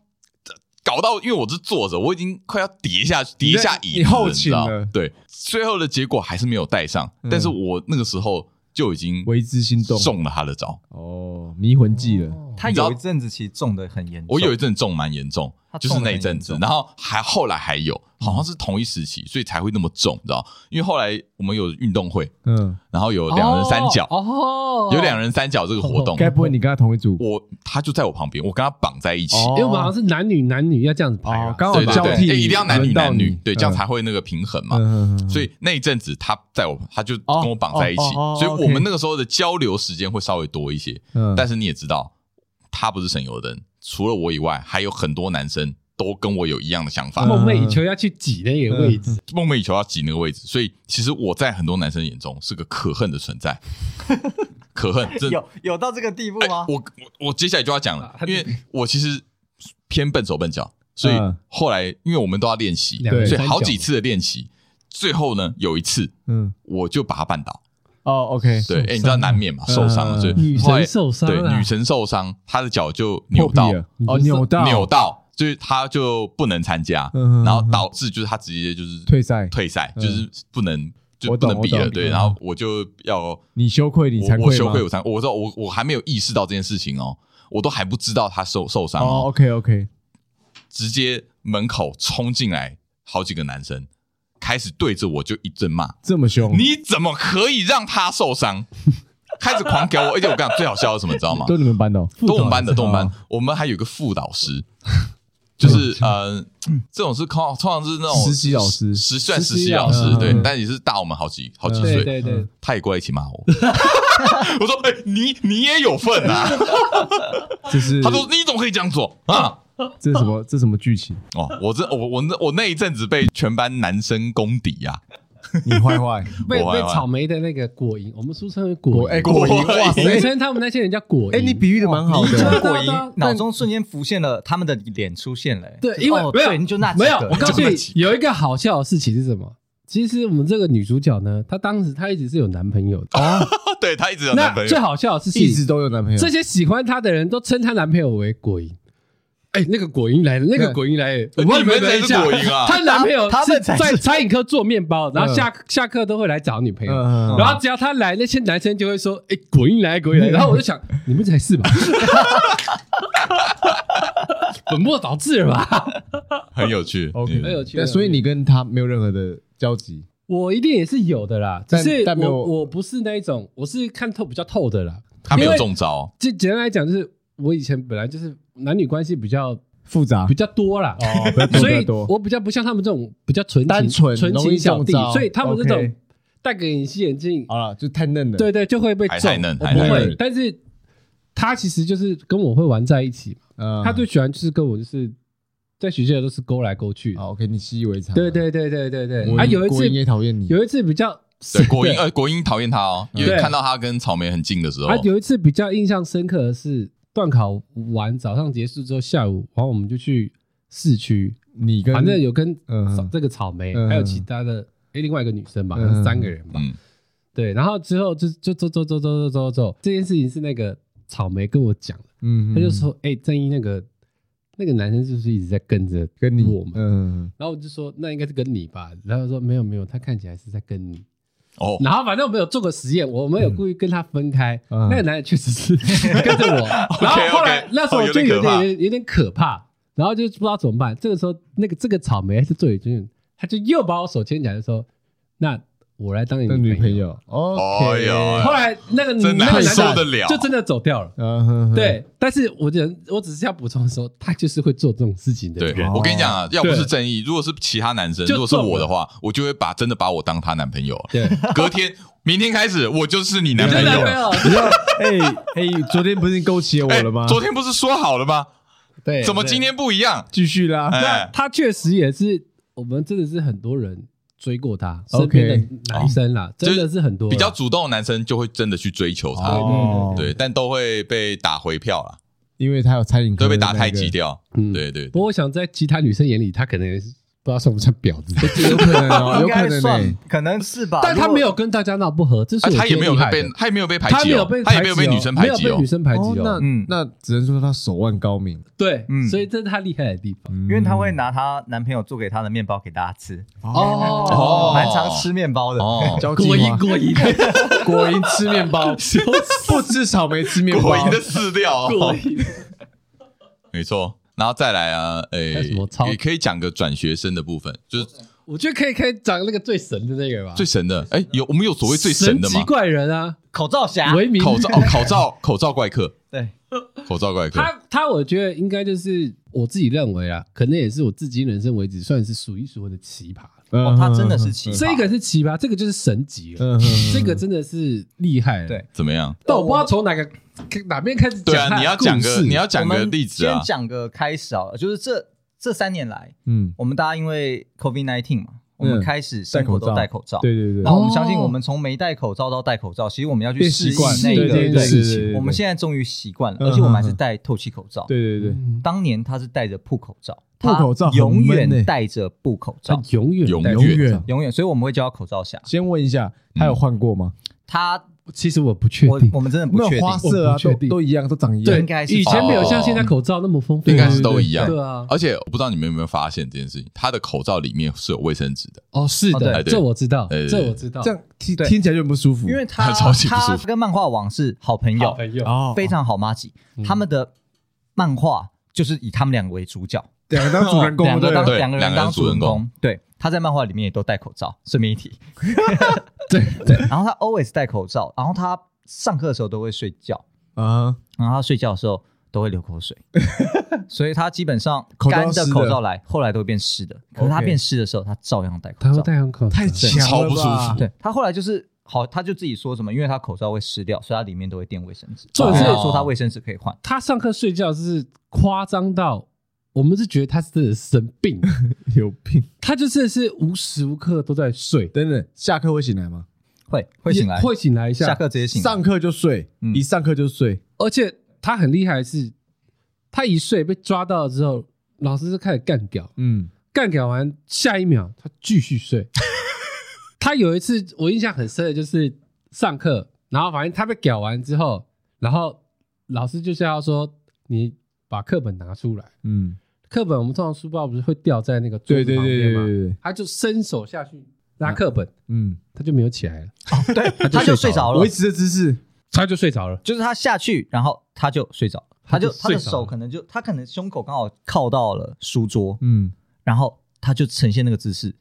搞到因为我是坐着，我已经快要跌下跌下椅子，你后倾了，对，最后的结果还是没有带上，嗯、但是我那个时候。就已经为之心动，中了他的招。哦，迷魂计了。他有一阵子其实中的很严重，我有一阵中蛮严重，就是那一阵子，然后还后来还有，好像是同一时期，所以才会那么重，你知道？因为后来我们有运动会，嗯，然后有两人三角，哦，有两人三角这个活动，该不会你跟他同一组？我他就在我旁边，我跟他绑在一起，因为我们好像是男女男女要这样子排，刚好交替，一定要男女男女，对，这样才会那个平衡嘛。所以那一阵子他在我，他就跟我绑在一起，所以我们那个时候的交流时间会稍微多一些。但是你也知道。他不是省油的人，除了我以外，还有很多男生都跟我有一样的想法，梦寐以求要去挤那个位置，梦寐以求要挤那个位置，所以其实我在很多男生眼中是个可恨的存在，可恨。有有到这个地步吗？我我我接下来就要讲了，因为我其实偏笨手笨脚，所以后来因为我们都要练习，所以好几次的练习，最后呢有一次，嗯，我就把他绊倒。哦，OK，对，哎，你知道难免嘛，受伤了，所以女神受伤，对，女神受伤，她的脚就扭到，哦，扭到，扭到，就是她就不能参加，然后导致就是她直接就是退赛，退赛，就是不能就不能比了，对，然后我就要你羞愧，你惭愧，我羞愧，我惭，我说我我还没有意识到这件事情哦，我都还不知道她受受伤哦，OK，OK，直接门口冲进来好几个男生。开始对着我就一阵骂，这么凶，你怎么可以让他受伤？开始狂给我，而且我跟你讲最好笑的是什么，你知道吗？都你们班的，都我们班的，都我们班。我们还有一个副导师，就是 呃，这种是通通常是那种实习老师，实算实习老师，对，但也是大我们好几好几岁。对对，他也过来一起骂我。我说：“哎，你你也有份啊？”就是他说：“你怎么可以这样做啊？” 这是什么？这什么剧情？哦，我这我我那我那一阵子被全班男生攻敌呀。你坏坏，被被草莓的那个果蝇，我们俗称为果哎果蝇，哇，俗称他们那些人叫果蝇。哎，你比喻的蛮好的，果蝇，脑中瞬间浮现了他们的脸出现了。对，因为没有就那没有，我告诉你，有一个好笑的事情是什么？其实我们这个女主角呢，她当时她一直是有男朋友的哦，对她一直有男朋友。最好笑的是，一直都有男朋友。这些喜欢她的人都称她男朋友为果蝇。哎，那个果蝇来了，那个果蝇来了，我们你们才是果蝇啊！她男朋友是在餐饮科做面包，然后下下课都会来找女朋友，然后只要他来，那些男生就会说：“哎，果蝇来，果蝇来。”然后我就想，你们才是吧？本末倒置了吧？很有趣，OK，很有趣。所以你跟他没有任何的交集？我一定也是有的啦，只是我我不是那一种，我是看透比较透的啦。他没有中招。就简单来讲，就是我以前本来就是。男女关系比较复杂，比较多啦，哦，所以我比较不像他们这种比较纯单纯纯情小弟，所以他们这种戴个隐形眼镜啊，就太嫩了，对对，就会被揍。太嫩，我不会，但是他其实就是跟我会玩在一起嘛，他最喜欢就是跟我就是在学校都是勾来勾去。好，OK，你习以为常。对对对对对对，啊，有一次也讨厌你，有一次比较对果蝇，呃，果英讨厌他哦，因为看到他跟草莓很近的时候，啊，有一次比较印象深刻的是。段考完，早上结束之后，下午，然后我们就去市区。你跟反正有跟这个草莓，还有其他的诶，另外一个女生吧，三个人吧。对，然后之后就就走走走走走走走。这件事情是那个草莓跟我讲的，嗯，他就说：“哎，正一那个那个男生是不是一直在跟着跟你我们？”嗯，然后我就说：“那应该是跟你吧。”然后说：“没有没有，他看起来是在跟你。”哦，然后反正我们有做过实验，我们有故意跟他分开。那个男的确实是 跟着我，然后后来那时候就有点有点可怕，然后就不知道怎么办。这个时候，那个这个草莓还是做已经，他就又把我手牵起来说：“那。”我来当你的女朋友，OK。后来那个那个男的就真的走掉了，嗯对。但是我觉得我只是要补充说，他就是会做这种事情的人。对，我跟你讲啊，要不是正义，如果是其他男生，如果是我的话，我就会把真的把我当他男朋友。对，隔天明天开始，我就是你男朋友。哎哎，昨天不是勾起我了吗？昨天不是说好了吗？对，怎么今天不一样？继续啦。那他确实也是，我们真的是很多人。追过他身边的男生啦，真的是很多比较主动的男生就会真的去追求他，对，但都会被打回票啦，因为他有餐饮，都被打太极掉，对对。不过我想在其他女生眼里，他可能也是。不知道算不算婊子？有可能哦，有可能算，可能是吧。但他没有跟大家闹不和，这是他也没有被，他也没有被排挤，他没有被，他也没有被女生排挤，没有被女生排挤哦。那那只能说他手腕高明。对，所以这是他厉害的地方，因为他会拿他男朋友做给他的面包给大家吃。哦，蛮常吃面包的。哦，果蝇果蝇果蝇吃面包，不吃草莓吃面包。果蝇的饲料。果蝇，没错。然后再来啊，诶，也可以讲个转学生的部分，就是我觉得可以可以讲那个最神的那个吧。最神的，诶，有我们有所谓最神的吗？奇怪人啊，口罩侠，口罩哦，口罩 口罩怪客，对，口罩怪客。他他，我觉得应该就是我自己认为啊，可能也是我至今人生为止算是数一数二的奇葩。哦，他真的是奇葩，这个是奇葩，这个就是神级了，这个真的是厉害。对，怎么样？但我不知道从哪个哪边开始讲。对啊，你要讲个你要讲个例子啊。先讲个开始啊，就是这这三年来，嗯，我们大家因为 COVID nineteen 嘛，我们开始生活都戴口罩。对对对。然后我们相信，我们从没戴口罩到戴口罩，其实我们要去适应那个事情。我们现在终于习惯了，而且我们还是戴透气口罩。对对对。当年他是戴着布口罩。布口罩永远戴着布口罩，永远永远永远，所以我们会叫他口罩侠。先问一下，他有换过吗？他其实我不确定，我们真的不确定，花色啊，都都一样，都长一样。对，应该是以前没有像现在口罩那么丰富，应该是都一样。对啊，而且我不知道你们有没有发现这件事情，他的口罩里面是有卫生纸的。哦，是的，这我知道，这我知道。这样听听起来就不舒服，因为他他跟漫画王是好朋友，朋友。非常好麻吉。他们的漫画就是以他们两个为主角。两个当主人公，两个当两个人当主人公。对，他在漫画里面也都戴口罩，顺便一提。对 对，然后他 always 戴口罩，然后他上课的时候都会睡觉啊，然后他睡觉的时候都会流口水，所以他基本上干的口罩来，后来都会变湿的。可是他变湿的时候，他照样戴口罩。他戴口罩太超不舒服。对，他后来就是好，他就自己说什么，因为他口罩会湿掉，所以他里面都会垫卫生纸。所以说他卫生纸可以换。他上课睡觉是夸张到。我们是觉得他是真的生病，有病。他就真的是无时无刻都在睡。等等，下课会醒来吗？会会醒来，会醒来一下。下课直接醒来，上课就睡，一上课就睡。而且他很厉害的是，他一睡被抓到了之后，老师就开始干掉。嗯，干掉完，下一秒他继续睡。他有一次我印象很深的就是上课，然后反正他被屌完之后，然后老师就是要说你把课本拿出来。嗯，课本我们通常书包不是会掉在那个桌子旁边吗？他就伸手下去。拿课本，嗯，他就没有起来了。对，他就睡着了，维持的姿势，他就睡着了。就是他下去，然后他就睡着，他就他的手可能就他可能胸口刚好靠到了书桌，嗯，然后他就呈现那个姿势，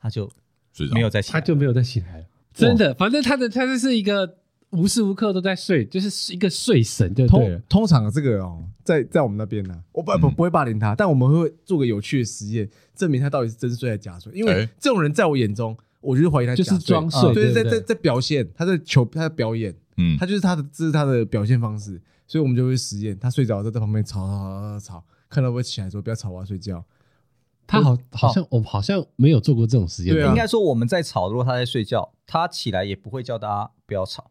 他就没有再起来，他就没有再起来了。真的，反正他的他这是一个无时无刻都在睡，就是一个睡神，对对。通常这个哦，在在我们那边呢，我不不不会霸凌他，但我们会做个有趣的实验。证明他到底是真睡还是假睡，因为这种人在我眼中，我就是怀疑他就是装睡，对，在在在表现，他在求他在表演，嗯，他就是他的这是他的表现方式，所以我们就会实验，他睡着之后在旁边吵吵吵吵吵，看到我起来说不要吵我要睡觉，他好好像我好像没有做过这种实验，对，应该说我们在吵，如果他在睡觉，他起来也不会叫大家不要吵，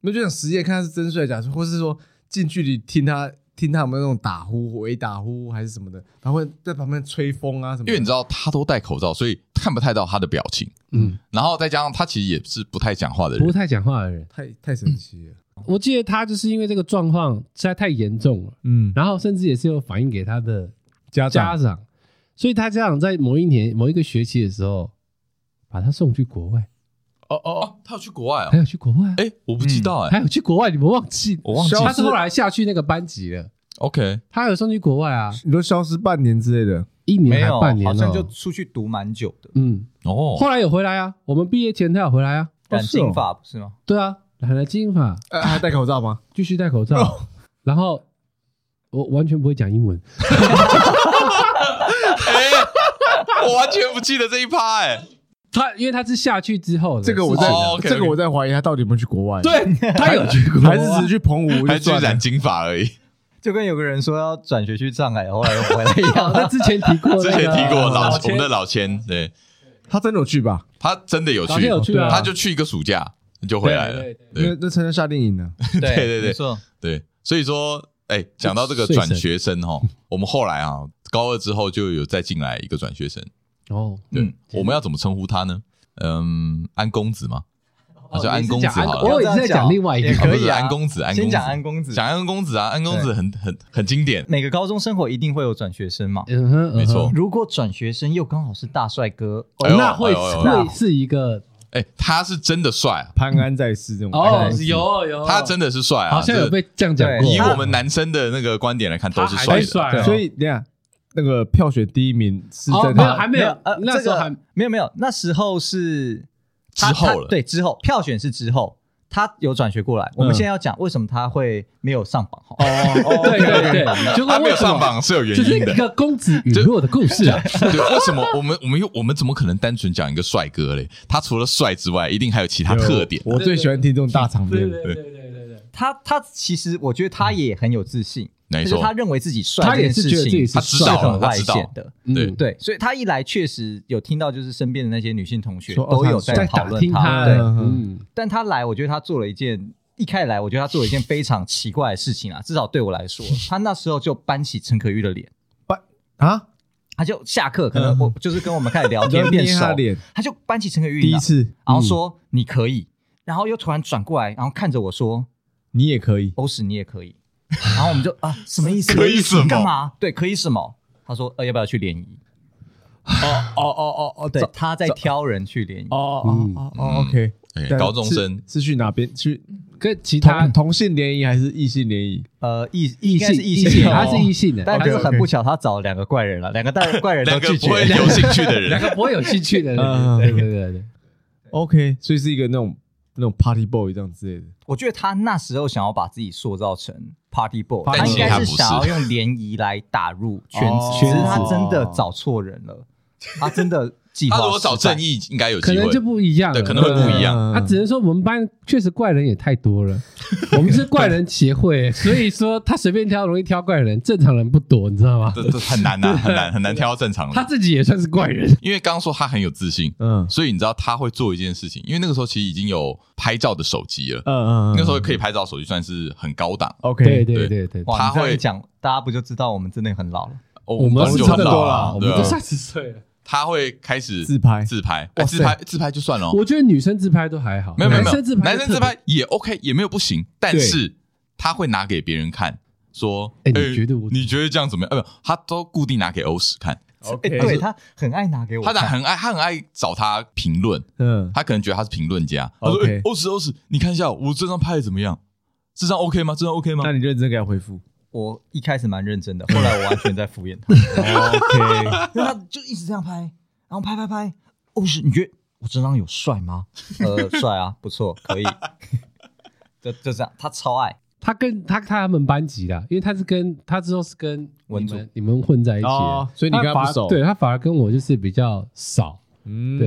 那就想实验看他是真睡还是假睡，或是说近距离听他。听他有没有那种打呼、微打呼还是什么的，他会在旁边吹风啊什么。因为你知道他都戴口罩，所以看不太到他的表情。嗯，然后再加上他其实也是不太讲话的人，不太讲话的人，太太神奇了。我记得他就是因为这个状况实在太严重了，嗯，然后甚至也是有反映给他的家长，家长，所以他家长在某一年某一个学期的时候，把他送去国外。哦哦哦，他有去国外啊？还有去国外？哎，我不知道哎，还有去国外？你们忘记？我忘记。他是后来下去那个班级了。OK，他有送去国外啊？你说消失半年之类的，一年还半年，好像就出去读蛮久的。嗯，哦，后来有回来啊？我们毕业前他有回来啊？染金发不是吗？对啊，染了金发，还戴口罩吗？继续戴口罩。然后我完全不会讲英文。我完全不记得这一趴哎。他因为他是下去之后，这个我在这个我在怀疑他到底有没有去国外？对，他有去国外，还是只是去澎湖，还是染金发而已？就跟有个人说要转学去上海，后来又回来一样。他之前提过，之前提过老我们的老千，对，他真的有去吧？他真的有去，有去，他就去一个暑假就回来了。那那参加夏令营呢？对对对，没错，对。所以说，哎，讲到这个转学生哈，我们后来啊，高二之后就有再进来一个转学生。哦，对，我们要怎么称呼他呢？嗯，安公子吗？他叫安公子好了。我也是在讲另外一个，可以安公子，安公子，先讲安公子，讲安公子啊，安公子很很很经典。每个高中生活一定会有转学生嘛，嗯哼，没错。如果转学生又刚好是大帅哥，那会会是一个，哎，他是真的帅，潘安在世这种哦，有有，他真的是帅啊，好像有被这样讲过。以我们男生的那个观点来看，都是帅的，所以你看。那个票选第一名是在没有还没有呃那时候还没有没有那时候是之后了对之后票选是之后他有转学过来我们现在要讲为什么他会没有上榜哦对对对就是他没有上榜是有原因的就是一个公子陨落的故事啊对为什么我们我们又我们怎么可能单纯讲一个帅哥嘞他除了帅之外一定还有其他特点我最喜欢听这种大场面对对对对对他他其实我觉得他也很有自信没错，他认为自己帅，他也是觉得自己是帅，很外显的，对。对，所以他一来确实有听到，就是身边的那些女性同学都有在讨论他，对，嗯，但他来，我觉得他做了一件，一开始来，我觉得他做了一件非常奇怪的事情啊，至少对我来说，他那时候就搬起陈可玉的脸，搬啊，他就下课，可能我就是跟我们开始聊天变熟，他就搬起陈可玉第一次，然后说你可以，然后又突然转过来，然后看着我说你也可以，欧史你也可以。然后我们就啊，什么意思？可以什么？干嘛？对，可以什么？他说呃，要不要去联谊？哦哦哦哦哦，对，他在挑人去联谊。哦哦哦，OK。高中生是去哪边？去跟其他同性联谊还是异性联谊？呃，异异性异性，他是异性的，但是很不巧，他找两个怪人了，两个带怪人都拒绝，不会有兴趣的人，两个不会有兴趣的人。对对对对，OK，所以是一个那种。那种 party boy 这样之类的，我觉得他那时候想要把自己塑造成 party boy，他应该是想要用联谊来打入圈子，其实他真的找错人了，他真的计划。他如果找正义，应该有机会，可能就不一样，对，可能会不一样。他只能说我们班确实怪人也太多了，我们是怪人协会，所以说他随便挑容易挑怪人，正常人不多，你知道吗？这这很难呐，很难很难挑到正常人。他自己也算是怪人，因为刚刚说他很有自信，嗯，所以你知道他会做一件事情，因为那个时候其实已经有拍照的手机了，嗯嗯，那时候可以拍照手机算是很高档。OK，对对对对，他会讲，大家不就知道我们真的很老了。我们是差不多了，我们都三十岁了。他会开始自拍，自拍，自拍，自拍就算了。我觉得女生自拍都还好，没有没有，男生自拍，男生自拍也 OK，也没有不行。但是他会拿给别人看，说：“哎，你觉得我？你觉得这样怎么样？”呃，他都固定拿给欧史看。OK，对，他很爱拿给我，他很爱，他很爱找他评论。嗯，他可能觉得他是评论家。他说：“欧史，欧史，你看一下我这张拍的怎么样？这张 OK 吗？这张 OK 吗？”那你认真给他回复。我一开始蛮认真的，后来 我完全在敷衍他。OK，因为他就一直这样拍，然后拍拍拍。哦，是，你觉得我这张有帅吗？呃，帅啊，不错，可以。就就这样，他超爱。他跟他他们班级的，因为他是跟他之后是跟文组你们混在一起，所以你跟他不熟。对，他反而跟我就是比较少。嗯，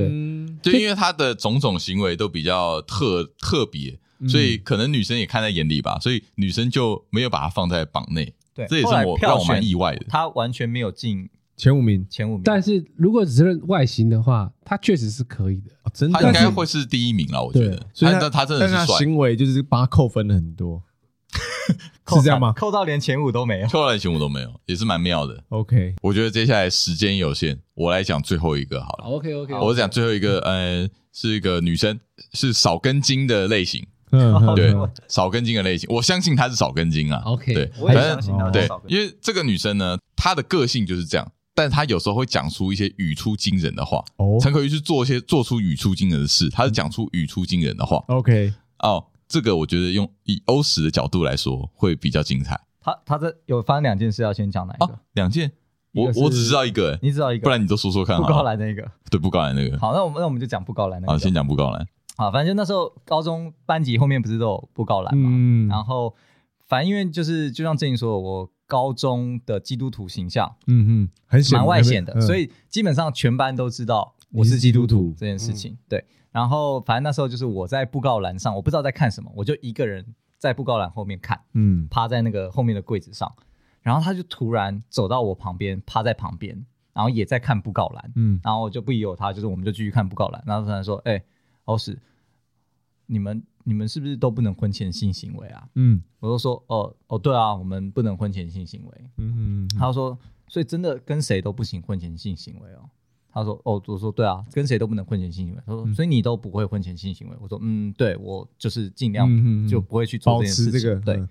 对，就因为他的种种行为都比较特特别。所以可能女生也看在眼里吧，所以女生就没有把他放在榜内。对，这也是我让我蛮意外的。他完全没有进前五名，前五名。但是如果只是外形的话，他确实是可以的。真的，他应该会是第一名了，我觉得。所以他他真的是帅。行为就是把他扣分了很多，是这样吗？扣到连前五都没有，扣到连前五都没有，也是蛮妙的。OK，我觉得接下来时间有限，我来讲最后一个好了。OK OK，我讲最后一个，呃，是一个女生，是少根筋的类型。嗯，对，少根筋的类型，我相信她是少根筋啊。OK，对，我也相信她。对，因为这个女生呢，她的个性就是这样，但她有时候会讲出一些语出惊人的话。哦，陈可玉是做一些做出语出惊人的事，她是讲出语出惊人的话。OK，哦，这个我觉得用以欧史的角度来说会比较精彩。她她这有发生两件事，要先讲哪一个？两件，我我只知道一个，你知道一个，不然你都说说看。不高兰那个，对，不高兰那个。好，那我们那我们就讲不高兰那个。好，先讲不高兰。啊，反正就那时候高中班级后面不是都有布告栏嘛，嗯，然后反正因为就是就像正英说，我高中的基督徒形象，嗯嗯，很蛮外显的，嗯、所以基本上全班都知道我是基督徒这件事情。嗯、对，然后反正那时候就是我在布告栏上，我不知道在看什么，我就一个人在布告栏后面看，嗯，趴在那个后面的柜子上，然后他就突然走到我旁边，趴在旁边，然后也在看布告栏，嗯，然后我就不疑有他，就是我们就继续看布告栏，然后突然说，哎、欸。欧史，你们你们是不是都不能婚前性行为啊？嗯，我就说，哦哦，对啊，我们不能婚前性行为。嗯哼嗯哼，他说，所以真的跟谁都不行婚前性行为哦。他说，哦，我说对啊，跟谁都不能婚前性行为。他说，所以你都不会婚前性行为？我说，嗯，对，我就是尽量就不会去做这件事情。这个、对，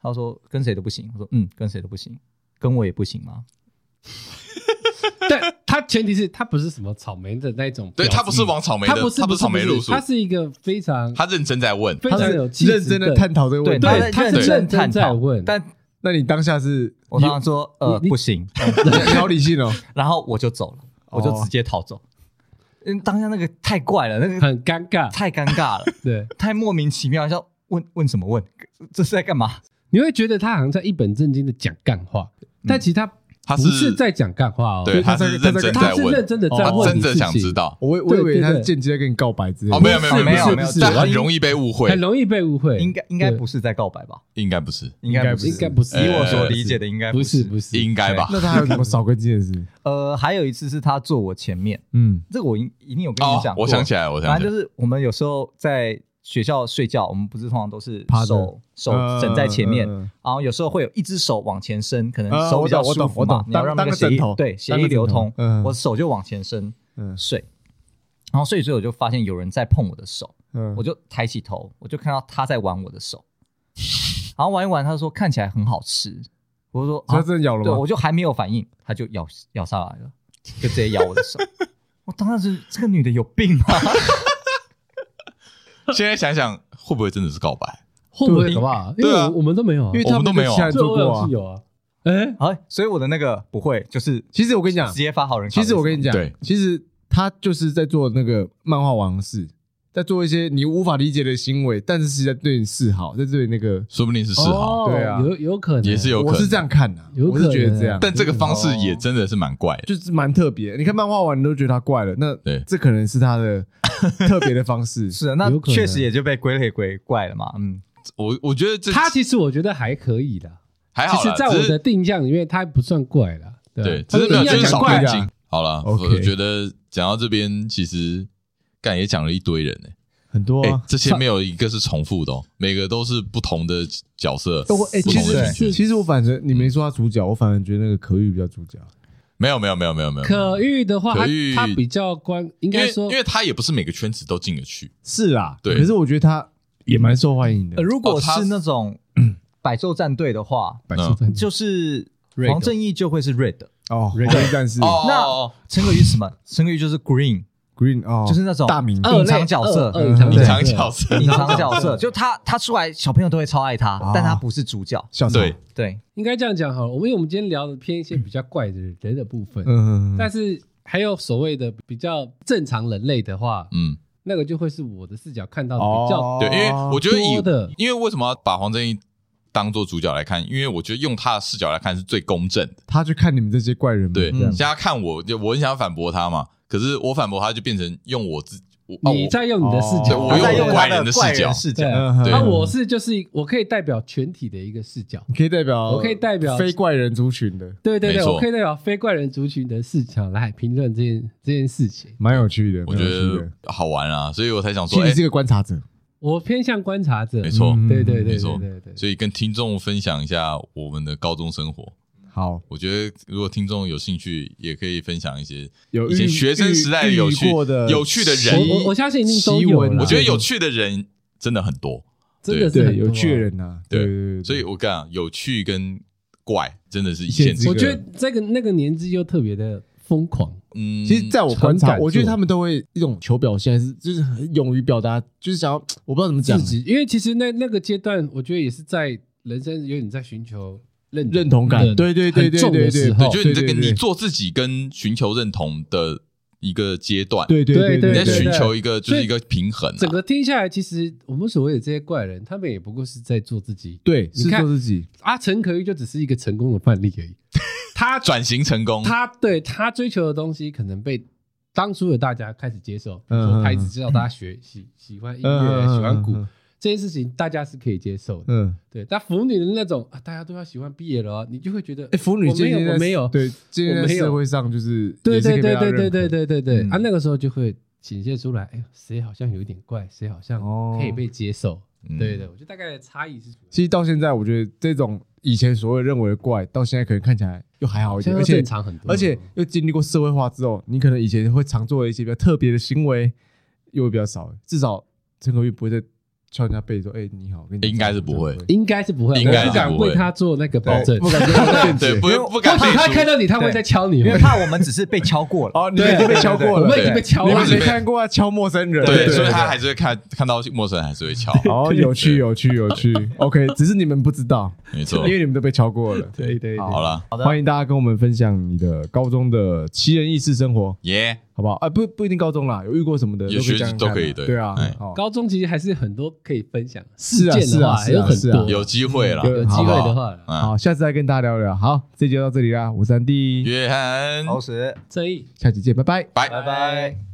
他说跟谁都不行。我说，嗯，跟谁都不行，跟我也不行吗？但他前提是他不是什么草莓的那种，对他不是往草莓的，他不是草莓路数，他是一个非常他认真在问，非常有认真的探讨这个问题，对，他是认真在问。但那你当下是，我当时说呃不行，你好理性哦，然后我就走了，我就直接逃走，因为当下那个太怪了，那个很尴尬，太尴尬了，对，太莫名其妙，像问问什么问，这是在干嘛？你会觉得他好像在一本正经的讲干话，但其实他。他不是在讲干话哦，对，他是认真在问，认真的在问，真的想知道。我我以为他间接在跟你告白之类的。哦，没有没有没有没有，但很容易被误会，很容易被误会。应该应该不是在告白吧？应该不是，应该不是，应该不是。以我所理解的，应该不是不是，应该吧？那他还有什么少根筋的事？呃，还有一次是他坐我前面，嗯，这个我一一定有跟你讲。我想起来，我想起来，反正就是我们有时候在。学校睡觉，我们不是通常都是手手枕在前面，然后有时候会有一只手往前伸，可能手比较舒服嘛，你要让那个血液对血液流通，我手就往前伸睡，然后睡睡我就发现有人在碰我的手，我就抬起头，我就看到他在玩我的手，然后玩一玩，他说看起来很好吃，我说他真的咬了吗？对，我就还没有反应，他就咬咬上来了，就直接咬我的手，我当时这个女的有病吗？现在想想，会不会真的是告白？会不会？好不好？因为我们都没有，因为我们都没有做过啊。有啊，哎，好，所以我的那个不会，就是其实我跟你讲，直接发好人。其实我跟你讲，对，其实他就是在做那个漫画王室，在做一些你无法理解的行为，但是是在对你示好，在对那个，说不定是示好，对啊，有有可能。也是有可能，我是这样看的，我是觉得这样，但这个方式也真的是蛮怪的，就是蛮特别。你看漫画完，你都觉得他怪了，那对，这可能是他的 特别的方式，是啊，那确实也就被归类为怪了嘛。嗯，我我觉得这他其实我觉得还可以的，还好，其实在我的定向里面，他不算怪了，对，只是没有就是少干净。好了，我觉得讲到这边，其实干也讲了一堆人呢。很多，哎，这些没有一个是重复的，每个都是不同的角色。都哎，其实其实我反正你没说他主角，我反而觉得那个可玉比较主角。没有没有没有没有没有。可玉的话，他他比较关，应该说，因为他也不是每个圈子都进得去。是啊，对。可是我觉得他也蛮受欢迎的。如果是那种 百兽战队的话，百兽战就是黄正义就会是 Red 哦，Red 战士。那陈可玉是什么？陈可玉就是 Green。Green 哦，就是那种大名隐藏角色，隐藏角色，隐藏角色，就他他出来，小朋友都会超爱他，但他不是主角。对。对，应该这样讲好了。我们因为我们今天聊的偏一些比较怪的人的部分，嗯，但是还有所谓的比较正常人类的话，嗯，那个就会是我的视角看到的比较对，因为我觉得以因为为什么要把黄正义当做主角来看？因为我觉得用他的视角来看是最公正的。他去看你们这些怪人，对，现在看我就我很想反驳他嘛。可是我反驳他，就变成用我自你在用你的视角，我用怪人的视角。视角。那我是就是我可以代表全体的一个视角，你可以代表，我可以代表非怪人族群的。对对对，我可以代表非怪人族群的视角来评论这件这件事情，蛮有趣的，我觉得好玩啊，所以我才想说，你是个观察者，我偏向观察者，没错，对对对，没错，对对，所以跟听众分享一下我们的高中生活。好，我觉得如果听众有兴趣，也可以分享一些一些学生时代有趣的有趣的人。我我相信一定都有。我觉得有趣的人真的很多，真的是有趣的人呐。对，所以我讲有趣跟怪真的是一线之隔。我觉得这个那个年纪又特别的疯狂。嗯，其实在我观察，我觉得他们都会一种求表现，是就是很勇于表达，就是想要我不知道怎么讲。因为其实那那个阶段，我觉得也是在人生有点在寻求。认认同感，对对对对对对，就是你这个你做自己跟寻求认同的一个阶段，对对对，你在寻求一个就是一个平衡。整个听下来，其实我们所谓的这些怪人，他们也不过是在做自己。对，是做自己。阿陈可玉就只是一个成功的范例而已。他转型成功，他对他追求的东西可能被当初的大家开始接受，说他一直知道大家学喜喜欢音乐，喜欢鼓。这件事情大家是可以接受的，嗯，对。但腐女的那种啊，大家都要喜欢 BL 啊，你就会觉得，哎，腐女没有，我没有，对，现在社会上就是，对对对对对对对对对，啊，那个时候就会显现出来，哎，谁好像有一点怪，谁好像可以被接受，对对，我觉得大概的差异是。其实到现在，我觉得这种以前所谓认为的怪，到现在可能看起来又还好一点，而且而且又经历过社会化之后，你可能以前会常做的一些比较特别的行为，又会比较少，至少陈可玉不会再。敲人家背说：“哎，你好。”你应该是不会，应该是不会，应该不敢为他做那个保证，不敢做辩解，不不敢。或许他看到你，他会再敲你，因为怕我们只是被敲过了。哦，你已经被敲过了，我们已经被敲了。没看过敲陌生人，对，所以他还是会看看到陌生人还是会敲。哦，有趣，有趣，有趣。OK，只是你们不知道，没错，因为你们都被敲过了。对对，好了，欢迎大家跟我们分享你的高中的奇人异事生活。耶。好不好？啊，不不一定高中啦，有遇过什么的，有学习都可以的。对啊，高中其实还是很多可以分享事件的话，还有很多。有机会啦，有机会的话，好，下次再跟大家聊聊。好，这集就到这里啦，我是三弟，约翰，老师，正义，下期见，拜拜，拜。拜拜。